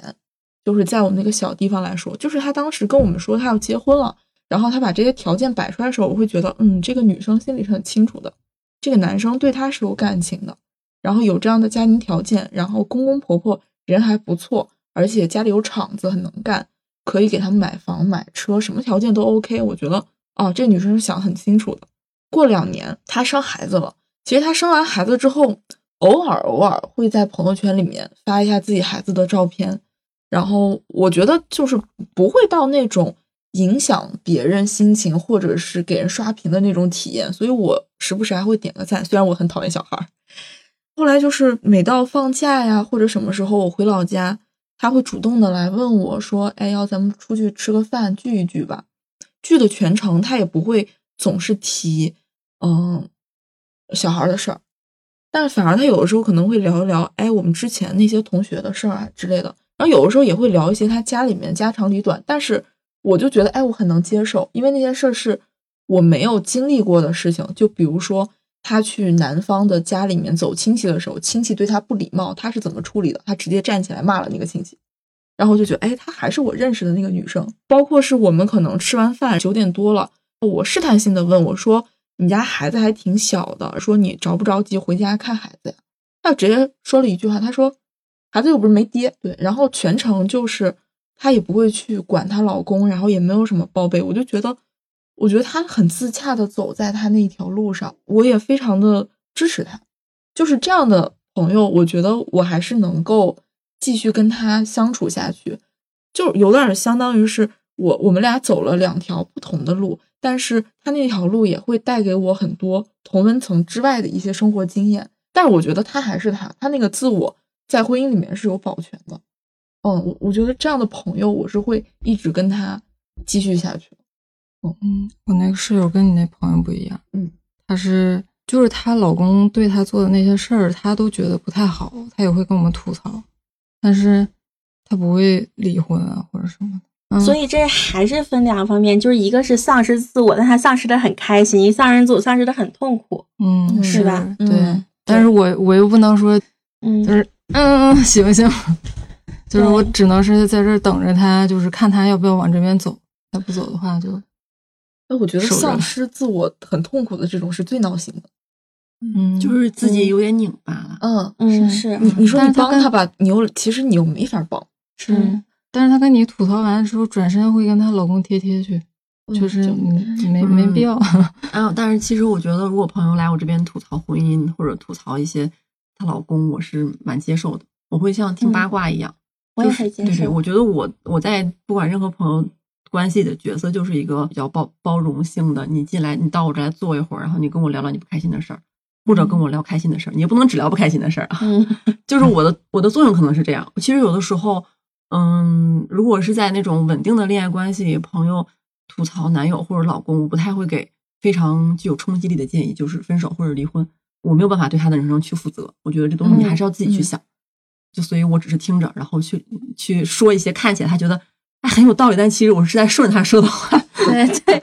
就是在我们那个小地方来说，就是她当时跟我们说她要结婚了，然后她把这些条件摆出来的时候，我会觉得，嗯，这个女生心里是很清楚的。这个男生对她是有感情的，然后有这样的家庭条件，然后公公婆婆人还不错，而且家里有厂子，很能干，可以给他们买房买车，什么条件都 OK。我觉得，哦，这女生是想很清楚的。过两年她生孩子了，其实她生完孩子之后，偶尔偶尔会在朋友圈里面发一下自己孩子的照片，然后我觉得就是不会到那种。影响别人心情，或者是给人刷屏的那种体验，所以我时不时还会点个赞。虽然我很讨厌小孩儿，后来就是每到放假呀，或者什么时候我回老家，他会主动的来问我说：“哎，要咱们出去吃个饭，聚一聚吧。”聚的全程他也不会总是提嗯小孩的事儿，但反而他有的时候可能会聊一聊，哎，我们之前那些同学的事儿啊之类的。然后有的时候也会聊一些他家里面家长里短，但是。我就觉得，哎，我很能接受，因为那件事是我没有经历过的事情。就比如说，他去男方的家里面走亲戚的时候，亲戚对他不礼貌，他是怎么处理的？他直接站起来骂了那个亲戚。然后就觉得，哎，她还是我认识的那个女生。包括是我们可能吃完饭九点多了，我试探性的问我说：“你家孩子还挺小的，说你着不着急回家看孩子呀？”他直接说了一句话，他说：“孩子又不是没爹。”对，然后全程就是。她也不会去管她老公，然后也没有什么报备，我就觉得，我觉得他很自洽的走在他那一条路上，我也非常的支持他。就是这样的朋友，我觉得我还是能够继续跟他相处下去。就有点相当于是我我们俩走了两条不同的路，但是他那条路也会带给我很多同温层之外的一些生活经验。但是我觉得他还是他，他那个自我在婚姻里面是有保全的。嗯，我我觉得这样的朋友，我是会一直跟他继续下去。嗯嗯，我那个室友跟你那朋友不一样。嗯，她是就是她老公对她做的那些事儿，她都觉得不太好，她也会跟我们吐槽，但是她不会离婚啊或者什么的。所以这还是分两方面，就是一个是丧失自我，但他丧失的很开心；一丧失自我，丧失的很痛苦。嗯，是吧？对。但是我我又不能说，嗯，就是嗯嗯行行。就是我只能是在这儿等着他，就是看他要不要往这边走。他不走的话，就哎，我觉得丧失自我很痛苦的这种是最闹心的。嗯，就是自己有点拧巴了。嗯嗯，是你你说你帮他吧，你又其实你又没法帮。是，但是他跟你吐槽完之后，转身会跟她老公贴贴去，就是没没必要。啊，但是其实我觉得，如果朋友来我这边吐槽婚姻或者吐槽一些她老公，我是蛮接受的。我会像听八卦一样。我也很接受。对对，我觉得我我在不管任何朋友关系的角色，就是一个比较包包容性的。你进来，你到我这来坐一会儿，然后你跟我聊聊你不开心的事儿，或者跟我聊开心的事儿。你也不能只聊不开心的事儿啊。嗯，就是我的我的作用可能是这样。其实有的时候，嗯，如果是在那种稳定的恋爱关系里，朋友吐槽男友或者老公，我不太会给非常具有冲击力的建议，就是分手或者离婚。我没有办法对他的人生去负责。我觉得这东西你还是要自己去想。就所以，我只是听着，然后去去说一些看起来他觉得哎很有道理，但其实我是在顺着他说的话。对 对，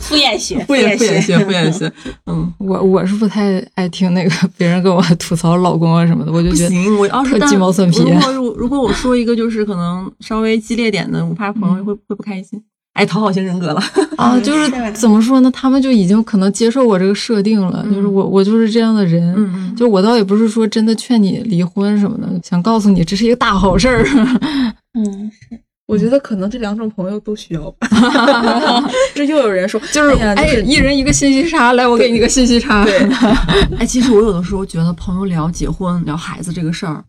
敷衍学，敷衍敷衍学，敷衍学。嗯，我我是不太爱听那个 别人跟我吐槽老公啊什么的，我就觉得行。我要是鸡毛蒜皮。如果如如果我说一个就是可能稍微激烈点的，我怕朋友会会不开心。哎，讨好型人格了啊！就是怎么说呢？他们就已经可能接受我这个设定了，就是我我就是这样的人。嗯就我倒也不是说真的劝你离婚什么的，想告诉你这是一个大好事儿。嗯，是。我觉得可能这两种朋友都需要吧。这又有人说，就是哎，一人一个信息差，来，我给你个信息差。对。哎，其实我有的时候觉得朋友聊结婚、聊孩子这个事儿，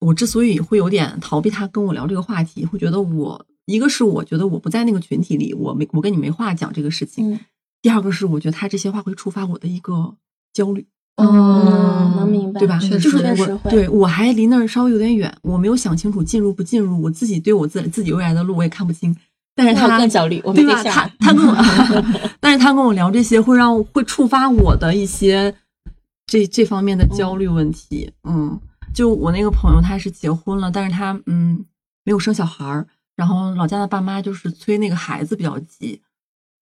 我之所以会有点逃避他跟我聊这个话题，会觉得我。一个是我觉得我不在那个群体里，我没我跟你没话讲这个事情。第二个是我觉得他这些话会触发我的一个焦虑。嗯，能明白，对吧？就是我对我还离那儿稍微有点远，我没有想清楚进入不进入，我自己对我自己自己未来的路我也看不清。但是他更焦虑，我没对吧？他他跟我 但是他跟我聊这些，会让会触发我的一些这这方面的焦虑问题。嗯，就我那个朋友，他是结婚了，但是他嗯没有生小孩儿，然后老家的爸妈就是催那个孩子比较急，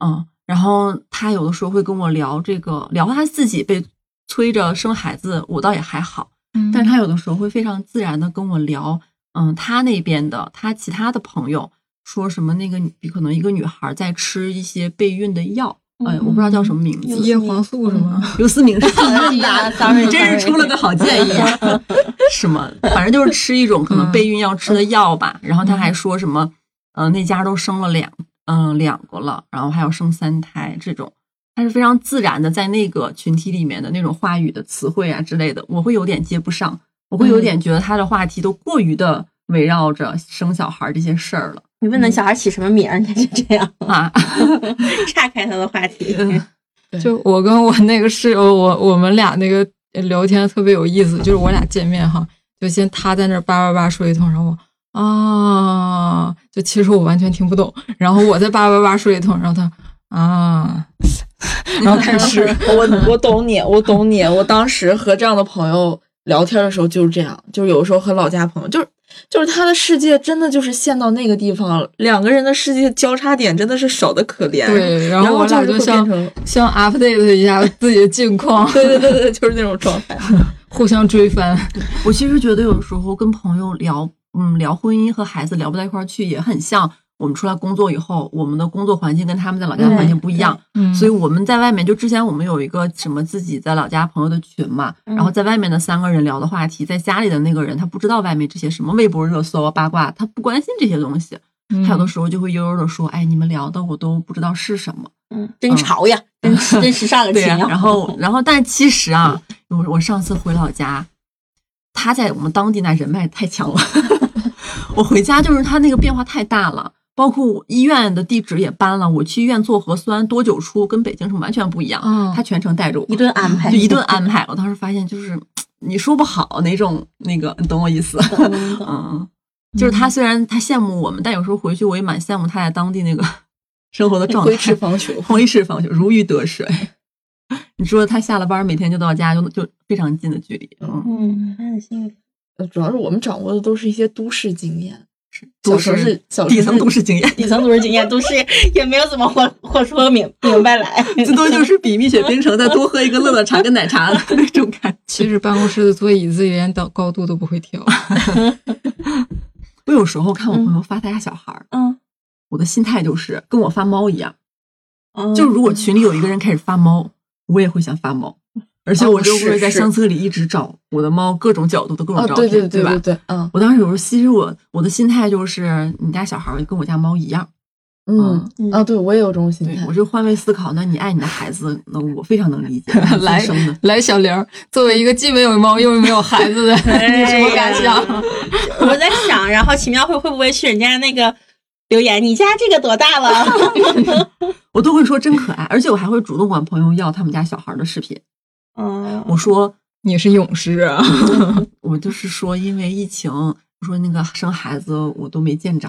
嗯，然后他有的时候会跟我聊这个，聊他自己被催着生孩子，我倒也还好，但是他有的时候会非常自然的跟我聊，嗯，他那边的他其他的朋友说什么那个女可能一个女孩在吃一些备孕的药，哎，我不知道叫什么名字，叶黄素是吗？刘思明是啊问的，sorry，你真是出了个好建议。什么？反正就是吃一种可能备孕要吃的药吧。然后他还说什么，呃，那家都生了两，嗯、两个了，然后还要生三胎这种。他是非常自然的在那个群体里面的那种话语的词汇啊之类的，我会有点接不上，我会有点觉得他的话题都过于的围绕着生小孩这些事儿了你问那小孩起什么名儿，他就这样 啊。岔开他的话题。嗯就我跟我那个室友，我我们俩那个聊天特别有意思，就是我俩见面哈，就先他在那儿叭叭叭说一通，然后我啊，就其实我完全听不懂，然后我再叭叭叭说一通，然后他啊，然后开始，我我懂你，我懂你。我当时和这样的朋友聊天的时候就是这样，就是有时候和老家朋友，就是就是他的世界真的就是陷到那个地方了，两个人的世界交叉点真的是少的可怜。对，然后我俩就就是像会变成像 update 一下自己的近况，对对对对，就是那种状态。互相追番。我其实觉得有时候跟朋友聊，嗯，聊婚姻和孩子聊不到一块儿去，也很像我们出来工作以后，我们的工作环境跟他们在老家的环境不一样，嗯，所以我们在外面就之前我们有一个什么自己在老家朋友的群嘛，嗯然后在外面的三个人聊的话题，在家里的那个人他不知道外面这些什么微博热搜啊八卦，他不关心这些东西，嗯他有的时候就会悠悠的说，哎，你们聊的我都不知道是什么。嗯，真潮呀，真 真时尚的对呀、情调。然后，然后，但其实啊，我我上次回老家，他在我们当地那人脉太强了。我回家就是他那个变化太大了，包括我医院的地址也搬了，我去医院做核酸多久出，跟北京是完全不一样。嗯他全程带着我，一顿安排，就一顿 安排。我当时发现就是你说不好哪种那个，你懂我意思？嗯，就是他虽然他羡慕我们，但有时候回去我也蛮羡慕他在当地那个 生活的状态。挥斥方遒，挥斥方遒，如鱼得水。你说他下了班每天就到家，就就非常近的距离，嗯，嗯，他很幸运。呃主要是我们掌握的都是一些都市经验，都小城市市小底层都市市经验，底层都市经验，都市也没有怎么活活出个明明白来。最多就是比蜜雪冰城再多喝一个乐乐茶跟奶茶的那种感觉。其实办公室的坐椅子连到高度都不会调。我有时候看我朋友发他家小孩儿，嗯，我的心态就是跟我发猫一样，嗯就是如果群里有一个人开始发猫，我也会想发猫，而且哦我就会是是在相册里一直找我的猫各种角度的各种哦，照片，对对对吧？对对，嗯我当时有时候，其实我我的心态就是，你家小孩儿跟我家猫一样，嗯嗯啊，对我也有这种心态我。就换位思考。那你爱你的孩子，那我非常能理解。来的，来，小玲，作为一个既没有猫又没有孩子的，你有什么感想？我在想，然后奇妙会会不会去人家那个留言？你家这个多大了？我都会说真可爱，而且我还会主动管朋友要他们家小孩的视频。嗯，我说，你是勇士啊！我就是说，因为疫情，我说那个生孩子我都没见着，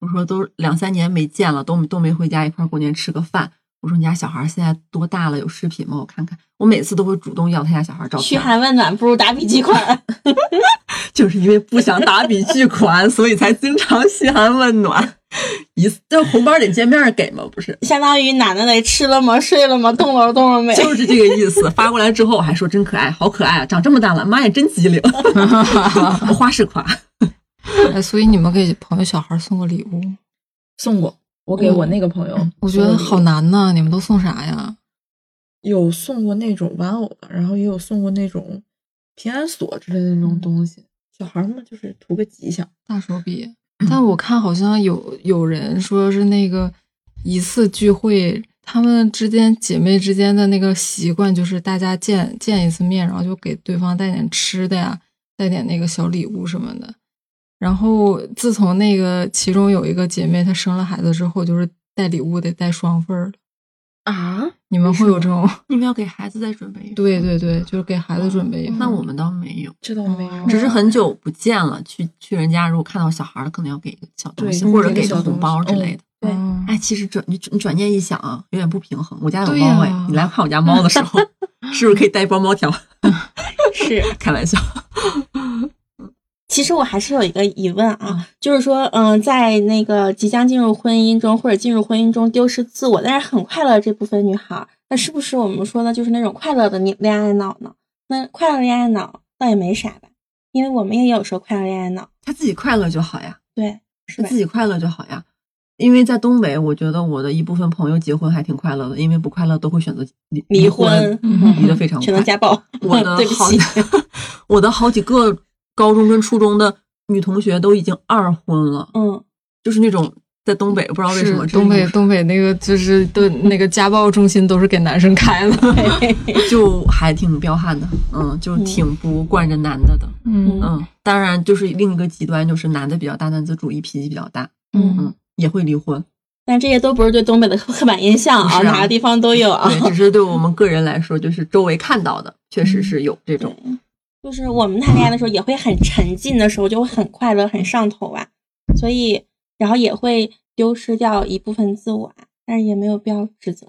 我说都两三年没见了，都都没回家一块过年吃个饭。我说你家小孩现在多大了？有视频吗？我看看。我每次都会主动要他家小孩照片嘘。寒问暖不如打笔巨款。就是因为不想打笔巨款，所以才经常嘘寒问暖。一次这红包得见面给吗？不是，相当于奶奶得吃了吗？睡了吗？动了动了没？就 是这个意思。发过来之后，我还说真可爱，好可爱啊，长这么大了，妈呀真机灵。我花式夸，哎，所以你们给朋友小孩送过礼物？送过，我给我那个朋友，我觉得好。难呐，你们都送啥呀？有送过那种玩偶的，然后也有送过那种平安锁之类的那种东西。小孩嘛就是图个吉祥。大手笔。但我看好像有有人说是那个一次聚会，她们之间姐妹之间的那个习惯就是大家见见一次面，然后就给对方带点吃的呀，带点那个小礼物什么的。然后自从那个其中有一个姐妹她生了孩子之后，就是带礼物得带双份儿了。啊，你们会有这种？你们要给孩子再准备一份对对对，就是给孩子准备一份。那我们倒没有，这倒没有。只是很久不见了，去去人家如果看到小孩儿，可能要给一个小东西，或者给个红包之类的。对嗯哎，其实转你你转念一想啊，有点不平衡。我家有猫哎，呀你来看我家猫的时候，是不是可以带一包猫条？是。开玩笑，其实我还是有一个疑问啊，嗯就是说，嗯、在那个即将进入婚姻中或者进入婚姻中丢失自我，但是很快乐这部分女孩，那是不是我们说的就是那种快乐的恋恋爱脑呢？那快乐恋爱脑倒也没啥吧，因为我们也有时候快乐恋爱脑，他自己快乐就好呀，对，是自？己快乐就好呀。因为在东北，我觉得我的一部分朋友结婚还挺快乐的，因为不快乐都会选择离离婚离得非常 选择快。家暴，我的 好起，我的好几个高中跟初中的女同学都已经二婚了，嗯，就是那种在东北不知道为什么东北东北那个就是 的那个家暴中心都是给男生开的。就还挺彪悍的，嗯，就挺不惯着男的的，嗯。嗯，当然就是另一个极端就是男的比较大男子主义，脾气比较大，嗯。嗯，也会离婚，但这些都不是对东北的刻板印象啊，啊。哪个地方都有啊。对，只是对我们个人来说，就是周围看到的，确实是有这种，就是我们谈恋爱的时候也会很沉浸的时候，就会很快乐、很上头啊，所以然后也会丢失掉一部分自我啊，但是也没有必要指责。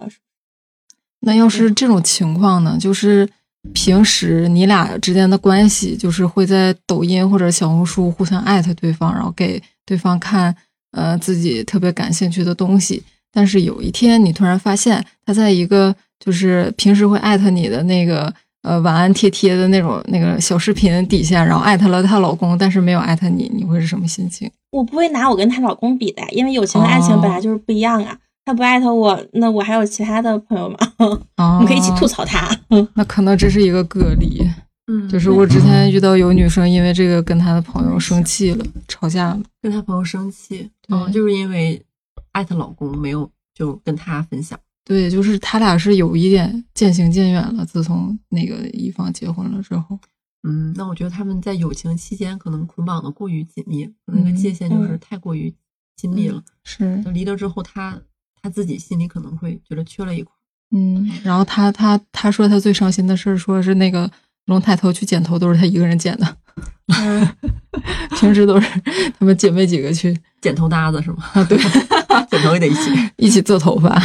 那要是这种情况呢？就是平时你俩之间的关系，就是会在抖音或者小红书互相艾特对方，然后给对方看呃自己特别感兴趣的东西。但是有一天你突然发现他在一个就是平时会艾特你的那个呃晚安贴贴的那种那个小视频底下，然后艾特了她老公，但是没有艾特你，你会是什么心情？我不会拿我跟她老公比的，因为友情和爱情本来就是不一样啊。他不艾特我，那我还有其他的朋友吗，哦 我们可以一起吐槽她。那可能这是一个个例。嗯，就是我之前遇到有女生因为这个跟她的朋友生气了，吵架了。跟她朋友生气，对嗯，就是因为艾特老公没有就跟她分享，对，就是他俩是有一点渐行渐远了。自从那个一方结婚了之后，嗯，那我觉得他们在友情期间可能捆绑的过于紧密，那个界限就是嗯太过于亲密了。是就离了之后，他他自己心里可能会觉得缺了一块。嗯，然后他他他说他最伤心的事儿，说是那个龙抬头去剪头都是他一个人剪的，嗯，平时都是他们姐妹几个去剪头搭子是吗？啊，对，剪头也得一起，一起做头发。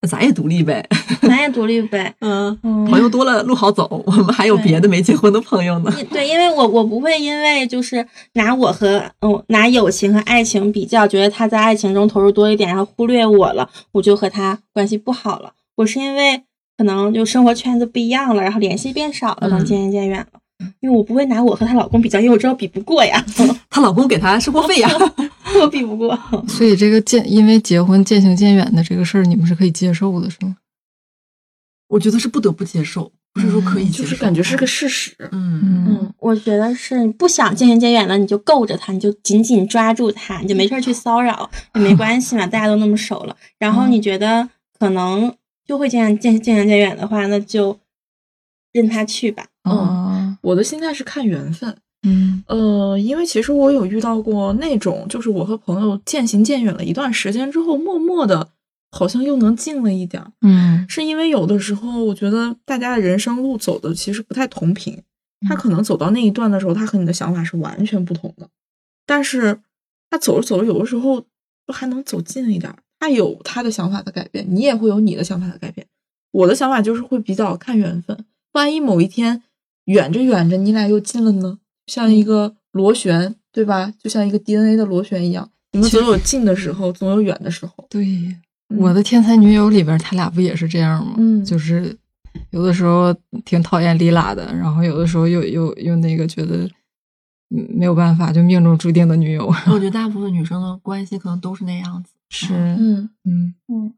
那咱也独立呗。咱也独立呗。嗯，嗯，朋友多了路好走，我们还有别的没结婚的朋友呢。对，因为我我不会因为就是拿我和嗯拿友情和爱情比较，觉得他在爱情中投入多一点，然后忽略我了，我就和他关系不好了。我是因为可能就生活圈子不一样了，然后联系变少了，能嗯渐行渐远了。因为我不会拿我和她老公比较，因为我知道比不过呀，她老公给她生活费呀。我比不过。所以这个渐因为结婚渐行渐远的这个事儿，你们是可以接受的，是吗？我觉得是不得不接受，不是说可以接受，就是感觉是个事实。嗯嗯嗯，我觉得是你不想渐行渐远了，你就够着他，你就紧紧抓住他，你就没事儿去骚扰也没关系嘛，大家都那么熟了。然后你觉得可能就会渐渐渐行渐远的话，那就任他去吧。嗯，我的心态是看缘分，嗯呃，因为其实我有遇到过那种，就是我和朋友渐行渐远了一段时间之后，默默的，好像又能近了一点儿。嗯是因为有的时候，我觉得大家的人生路走的其实不太同频。他可能走到那一段的时候，他和你的想法是完全不同的，但是他走着走着，有的时候就还能走近一点儿。他有他的想法的改变，你也会有你的想法的改变。我的想法就是会比较看缘分，万一某一天远着远着，你俩又近了呢？像一个螺旋，对吧？就像一个 DNA 的螺旋一样，你们总有近的时候，总有远的时候。对，我的天才女友里边，他俩不也是这样吗？嗯就是有的时候挺讨厌丽拉的，然后有的时候又又又那个觉得嗯没有办法，就命中注定的女友。我觉得大部分女生的关系可能都是那样子。是，嗯嗯嗯，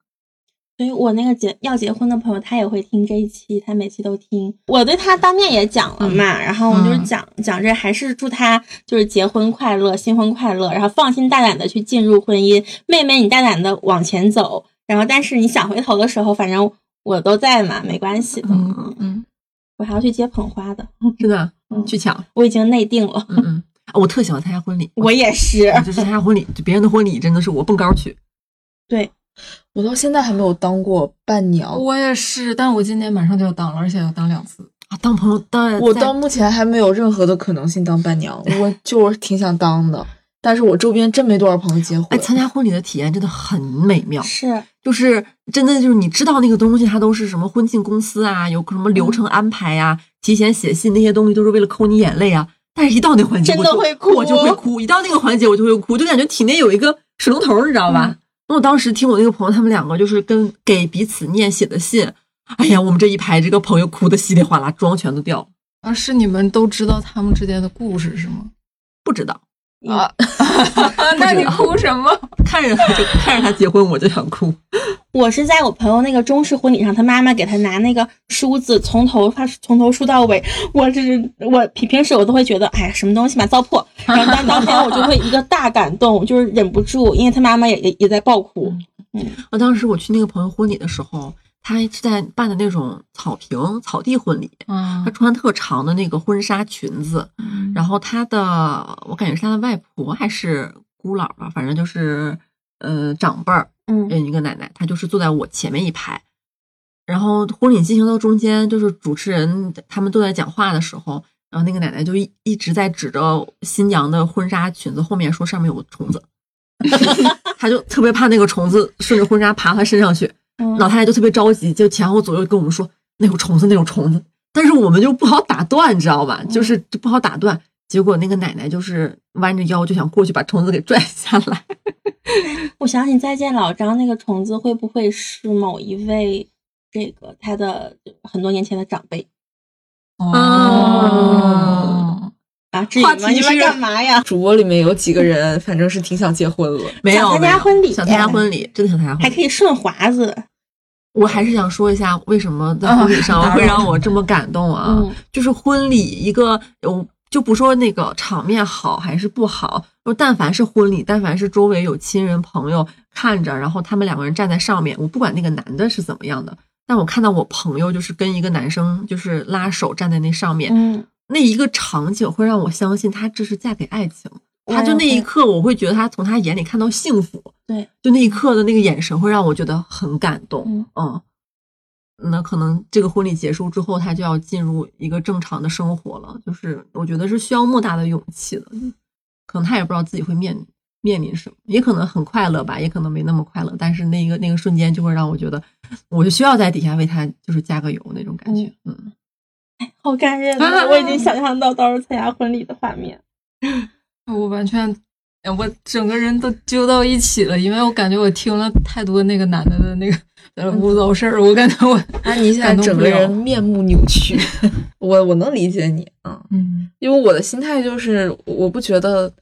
所以我那个结要结婚的朋友，他也会听这一期，他每期都听。我对他当面也讲了嘛，然后我就是嗯讲、讲这，还是祝他就是结婚快乐，新婚快乐，然后放心大胆的去进入婚姻。妹妹，你大胆的往前走，然后但是你想回头的时候，反正我都在嘛，没关系的。嗯嗯，我还要去接捧花的，真的嗯去抢，我已经内定了。嗯嗯，啊我特喜欢参加婚礼，我也是，就是参加婚礼，就别人的婚礼真的是我蹦高去。对，我到现在还没有当过伴娘，我也是，但我今年马上就要当了，而且要当两次。啊，当朋友当然我到目前还没有任何的可能性当伴娘，我 就是挺想当的，但是我周边真没多少朋友结婚。哎，参加婚礼的体验真的很美妙，是就是真的就是你知道那个东西，它都是什么婚庆公司啊，有什么流程安排呀、提前写信那些东西都是为了抠你眼泪啊。但是，一到那环节，真我就的会哭我就会哭。一到那个环节，我就会哭，就感觉体内有一个水龙头，你知道吧？那我当时听我那个朋友，他们两个就是跟给彼此念写的信，哎呀，我们这一排这个朋友哭的稀里哗啦，妆全都掉了。啊，是你们都知道他们之间的故事是吗？不知道，啊，那你哭什么？看着他就看着他结婚，我就想哭。我是在我朋友那个中式婚礼上，他妈妈给他拿那个梳子，从头他从头梳到尾。我这是我平平时我都会觉得，哎呀，什么东西嘛，糟粕。然后但当天我就会一个大感动，就是忍不住，因为他妈妈也也也在爆哭。嗯我当时我去那个朋友婚礼的时候，他是在办的那种草坪草地婚礼，啊他穿特长的那个婚纱裙子，然后他的我感觉是他的外婆还是姑姥吧，反正就是呃长辈儿，嗯嗯，一个奶奶，她就是坐在我前面一排。然后婚礼进行到中间，就是主持人他们都在讲话的时候，然后那个奶奶就一一直在指着新娘的婚纱裙子后面说上面有个虫子，她就特别怕那个虫子顺着婚纱爬她身上去，嗯。老太太就特别着急，就前后左右跟我们说那有虫子，那有虫子，但是我们就不好打断，你知道吧？就是就不好打断。结果那个奶奶就是弯着腰就想过去把虫子给拽下来，我想起《再见老张》那个虫子会不会是某一位这个他的很多年前的长辈。哦，啊？至于吗？话题你们是干嘛呀？主播里面有几个人，反正是挺想结婚了。没有想参加婚礼想参加婚礼，真的想参加婚礼。还可以顺滑子，我还是想说一下，为什么在婚礼上啊会让我这么感动啊？嗯就是婚礼一个，我就不说那个场面好还是不好，就但凡是婚礼，但凡是周围有亲人朋友看着，然后他们两个人站在上面，我不管那个男的是怎么样的，但我看到我朋友就是跟一个男生就是拉手站在那上面，嗯，那一个场景会让我相信他这是嫁给爱情。我也他就那一刻，我会觉得他从他眼里看到幸福，对，就那一刻的那个眼神会让我觉得很感动。嗯嗯，那可能这个婚礼结束之后，他就要进入一个正常的生活了。就是我觉得是需要莫大的勇气的，可能他也不知道自己会面面临什么，也可能很快乐吧，也可能没那么快乐。但是那个那个瞬间就会让我觉得，我就需要在底下为他就是加个油那种感觉。嗯，好感人啊！我已经想象到到时候参加婚礼的画面。我完全，我整个人都揪到一起了，因为我感觉我听了太多那个男的的那个呃污糟事儿，我感觉我 啊，你现在整个人面目扭曲，我我能理解你，嗯，嗯因为我的心态就是，我不觉得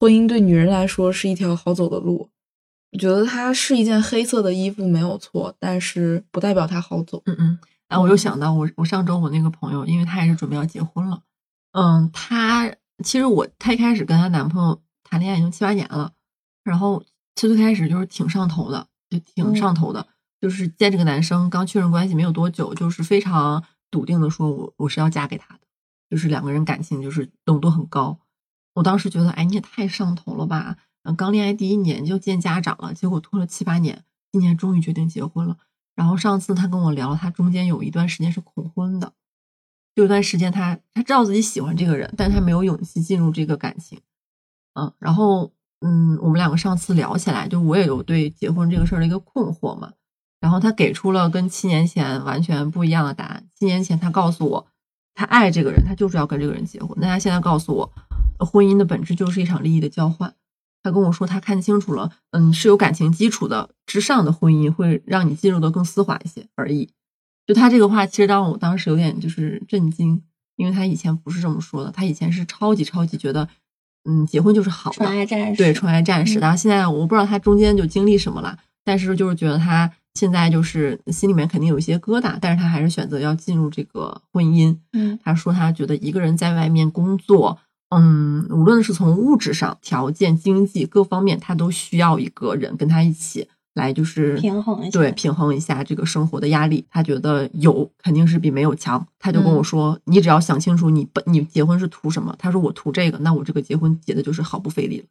婚姻对女人来说是一条好走的路，我觉得它是一件黑色的衣服没有错，但是不代表它好走。嗯嗯，然后我又想到我我上周我那个朋友，因为她也是准备要结婚了，嗯，她其实我她一开始跟她男朋友谈恋爱已经七八年了，然后她最开始就是挺上头的，就挺上头的，就是见这个男生刚确认关系没有多久，就是非常笃定的说我我是要嫁给他的，就是两个人感情就是浓度很高。我当时觉得，哎，你也太上头了吧！嗯，刚恋爱第一年就见家长了，结果拖了七八年，今年终于决定结婚了。然后上次他跟我聊，他中间有一段时间是恐婚的，有一段时间他他知道自己喜欢这个人，但他没有勇气进入这个感情。嗯，然后嗯，我们两个上次聊起来，就我也有对结婚这个事儿的一个困惑嘛。然后他给出了跟七年前完全不一样的答案。七年前他告诉我，他爱这个人，他就是要跟这个人结婚。但他现在告诉我，婚姻的本质就是一场利益的交换。他跟我说，他看清楚了，嗯，是有感情基础的之上的婚姻会让你进入的更丝滑一些而已。就他这个话，其实让我当时有点就是震惊，因为他以前不是这么说的，他以前是超级超级觉得，嗯，结婚就是好的，纯爱战士，对，纯爱战士。嗯然后现在我不知道他中间就经历什么了，但是就是觉得他现在就是心里面肯定有一些疙瘩，但是他还是选择要进入这个婚姻。嗯他说他觉得一个人在外面工作，嗯，无论是从物质上、条件、经济各方面，他都需要一个人跟他一起来，就是平衡一下对，平衡一下这个生活的压力。他觉得有肯定是比没有强。他就跟我嗯说，你只要想清楚你本你结婚是图什么。他说我图这个，那我这个结婚结的就是毫不费力了。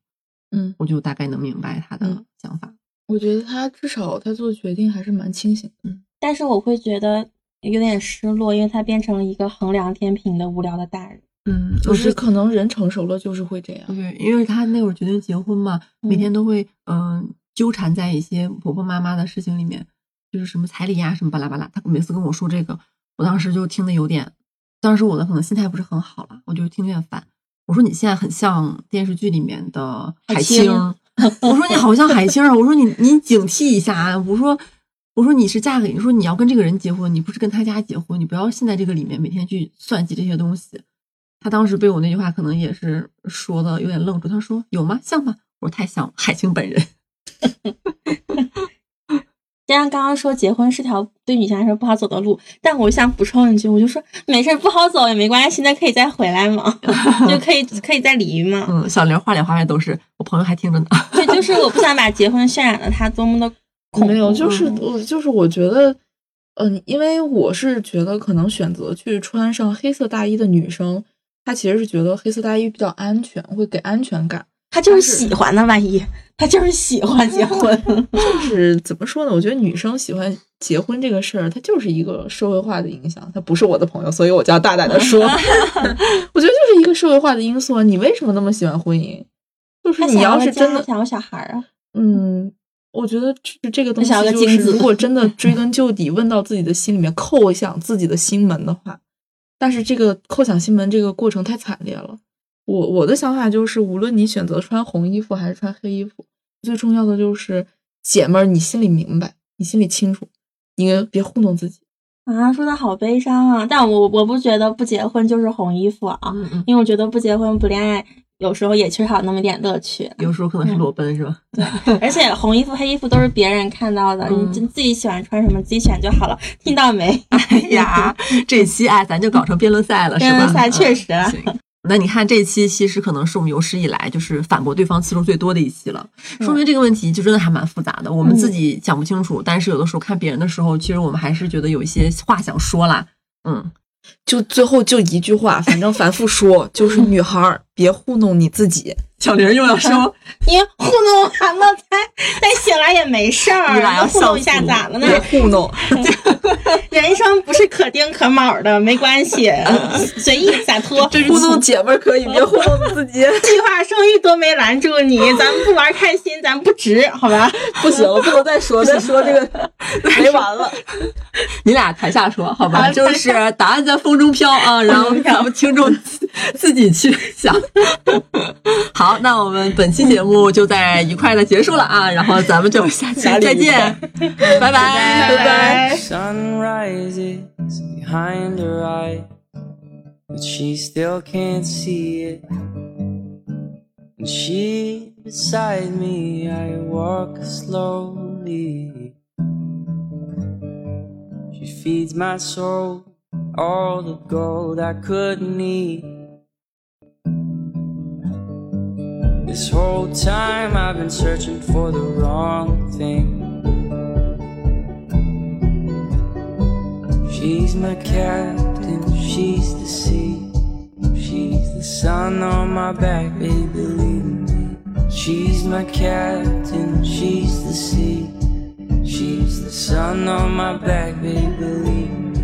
嗯，我就大概能明白他的嗯想法。我觉得他至少他做决定还是蛮清醒的。但是我会觉得有点失落，因为他变成了一个衡量天平的无聊的大人。嗯，就是可能人成熟了就是会这样。对，因为他那会儿决定结婚嘛，每嗯天都会嗯、呃纠缠在一些婆婆妈妈的事情里面，就是什么彩礼呀、什么巴拉巴拉。他每次跟我说这个，我当时就听得有点，当时我的可能心态不是很好了，我就听着有点烦。我说你现在很像电视剧里面的海海清，清我说你好像海清啊，我说你你警惕一下啊，我说我说你是嫁给你说你要跟这个人结婚，你不是跟他家结婚，你不要陷在这个里面每天去算计这些东西。他当时被我那句话可能也是说的有点愣住，他说有吗？像吗？我说太像了海清本人。既然刚刚说结婚是条对女性来说不好走的路，但我想补充一句，我就说没事，不好走也没关系，那可以再回来嘛，就可以可以再离嘛。嗯，小玲话里话外都是，我朋友还听着呢。对，就是我不想把结婚渲染的他多么的恐怖。没有，就是嗯我就是我觉得，嗯，因为我是觉得可能选择去穿上黑色大衣的女生，她其实是觉得黑色大衣比较安全，会给安全感。他就是喜欢呢，万一他就是喜欢结婚。就是怎么说呢？我觉得女生喜欢结婚这个事儿，它就是一个社会化的影响。她不是我的朋友，所以我就要大胆的说，我觉得就是一个社会化的因素啊。你为什么那么喜欢婚姻？就是你要是真的，想要小孩儿啊，嗯，我觉得就是这个东西就是，如果真的追根究底，问到自己的心里面，叩响自己的心门的话，但是这个叩响心门这个过程太惨烈了。我我的想法就是，无论你选择穿红衣服还是穿黑衣服，最重要的就是姐们儿，你心里明白，你心里清楚，你别糊弄自己。啊，说的好悲伤啊！但我我不觉得不结婚就是红衣服啊，嗯嗯，因为我觉得不结婚不恋爱，有时候也缺少那么点乐趣。有时候可能是裸奔是吧？对而且红衣服、黑衣服都是别人看到的，嗯你自自己喜欢穿什么自己选就好了。听到没？哎呀，这期哎，咱就搞成辩论赛了，是吧？辩论赛确实嗯那你看这期其实可能是我们有史以来就是反驳对方次数最多的一期了，说明这个问题就真的还蛮复杂的。我们自己讲不清楚，但是有的时候看别人的时候，其实我们还是觉得有一些话想说啦。嗯，就最后就一句话，反正反复说，就是女孩儿别糊弄你自己。小玲又要说，你糊弄完了再再醒来也没事儿，你俩要糊弄一下咋了呢？别糊弄，人生不是可丁可卯的，没关系，随意洒脱。糊弄姐们儿可以，别糊弄自己。计划生育都没拦住你，咱们不玩开心，咱不值，好吧？不行了，不能再说，再说这个没完了。你俩台下说好吧，就是答案在风中飘啊，然后咱们听众自自己去想。好，那我们本期节目就在愉快的结束了啊，然后咱们就下期再见，拜拜，拜拜。Sun rises behind her eye, but she still can't see it. And she beside me, I walk slowly. She feeds my soul all the gold I could need. This whole time I've been searching for the wrong thing. She's my captain, she's the sea. She's the sun on my back, baby, believe me. She's my captain, she's the sea. She's the sun on my back, baby, believe me.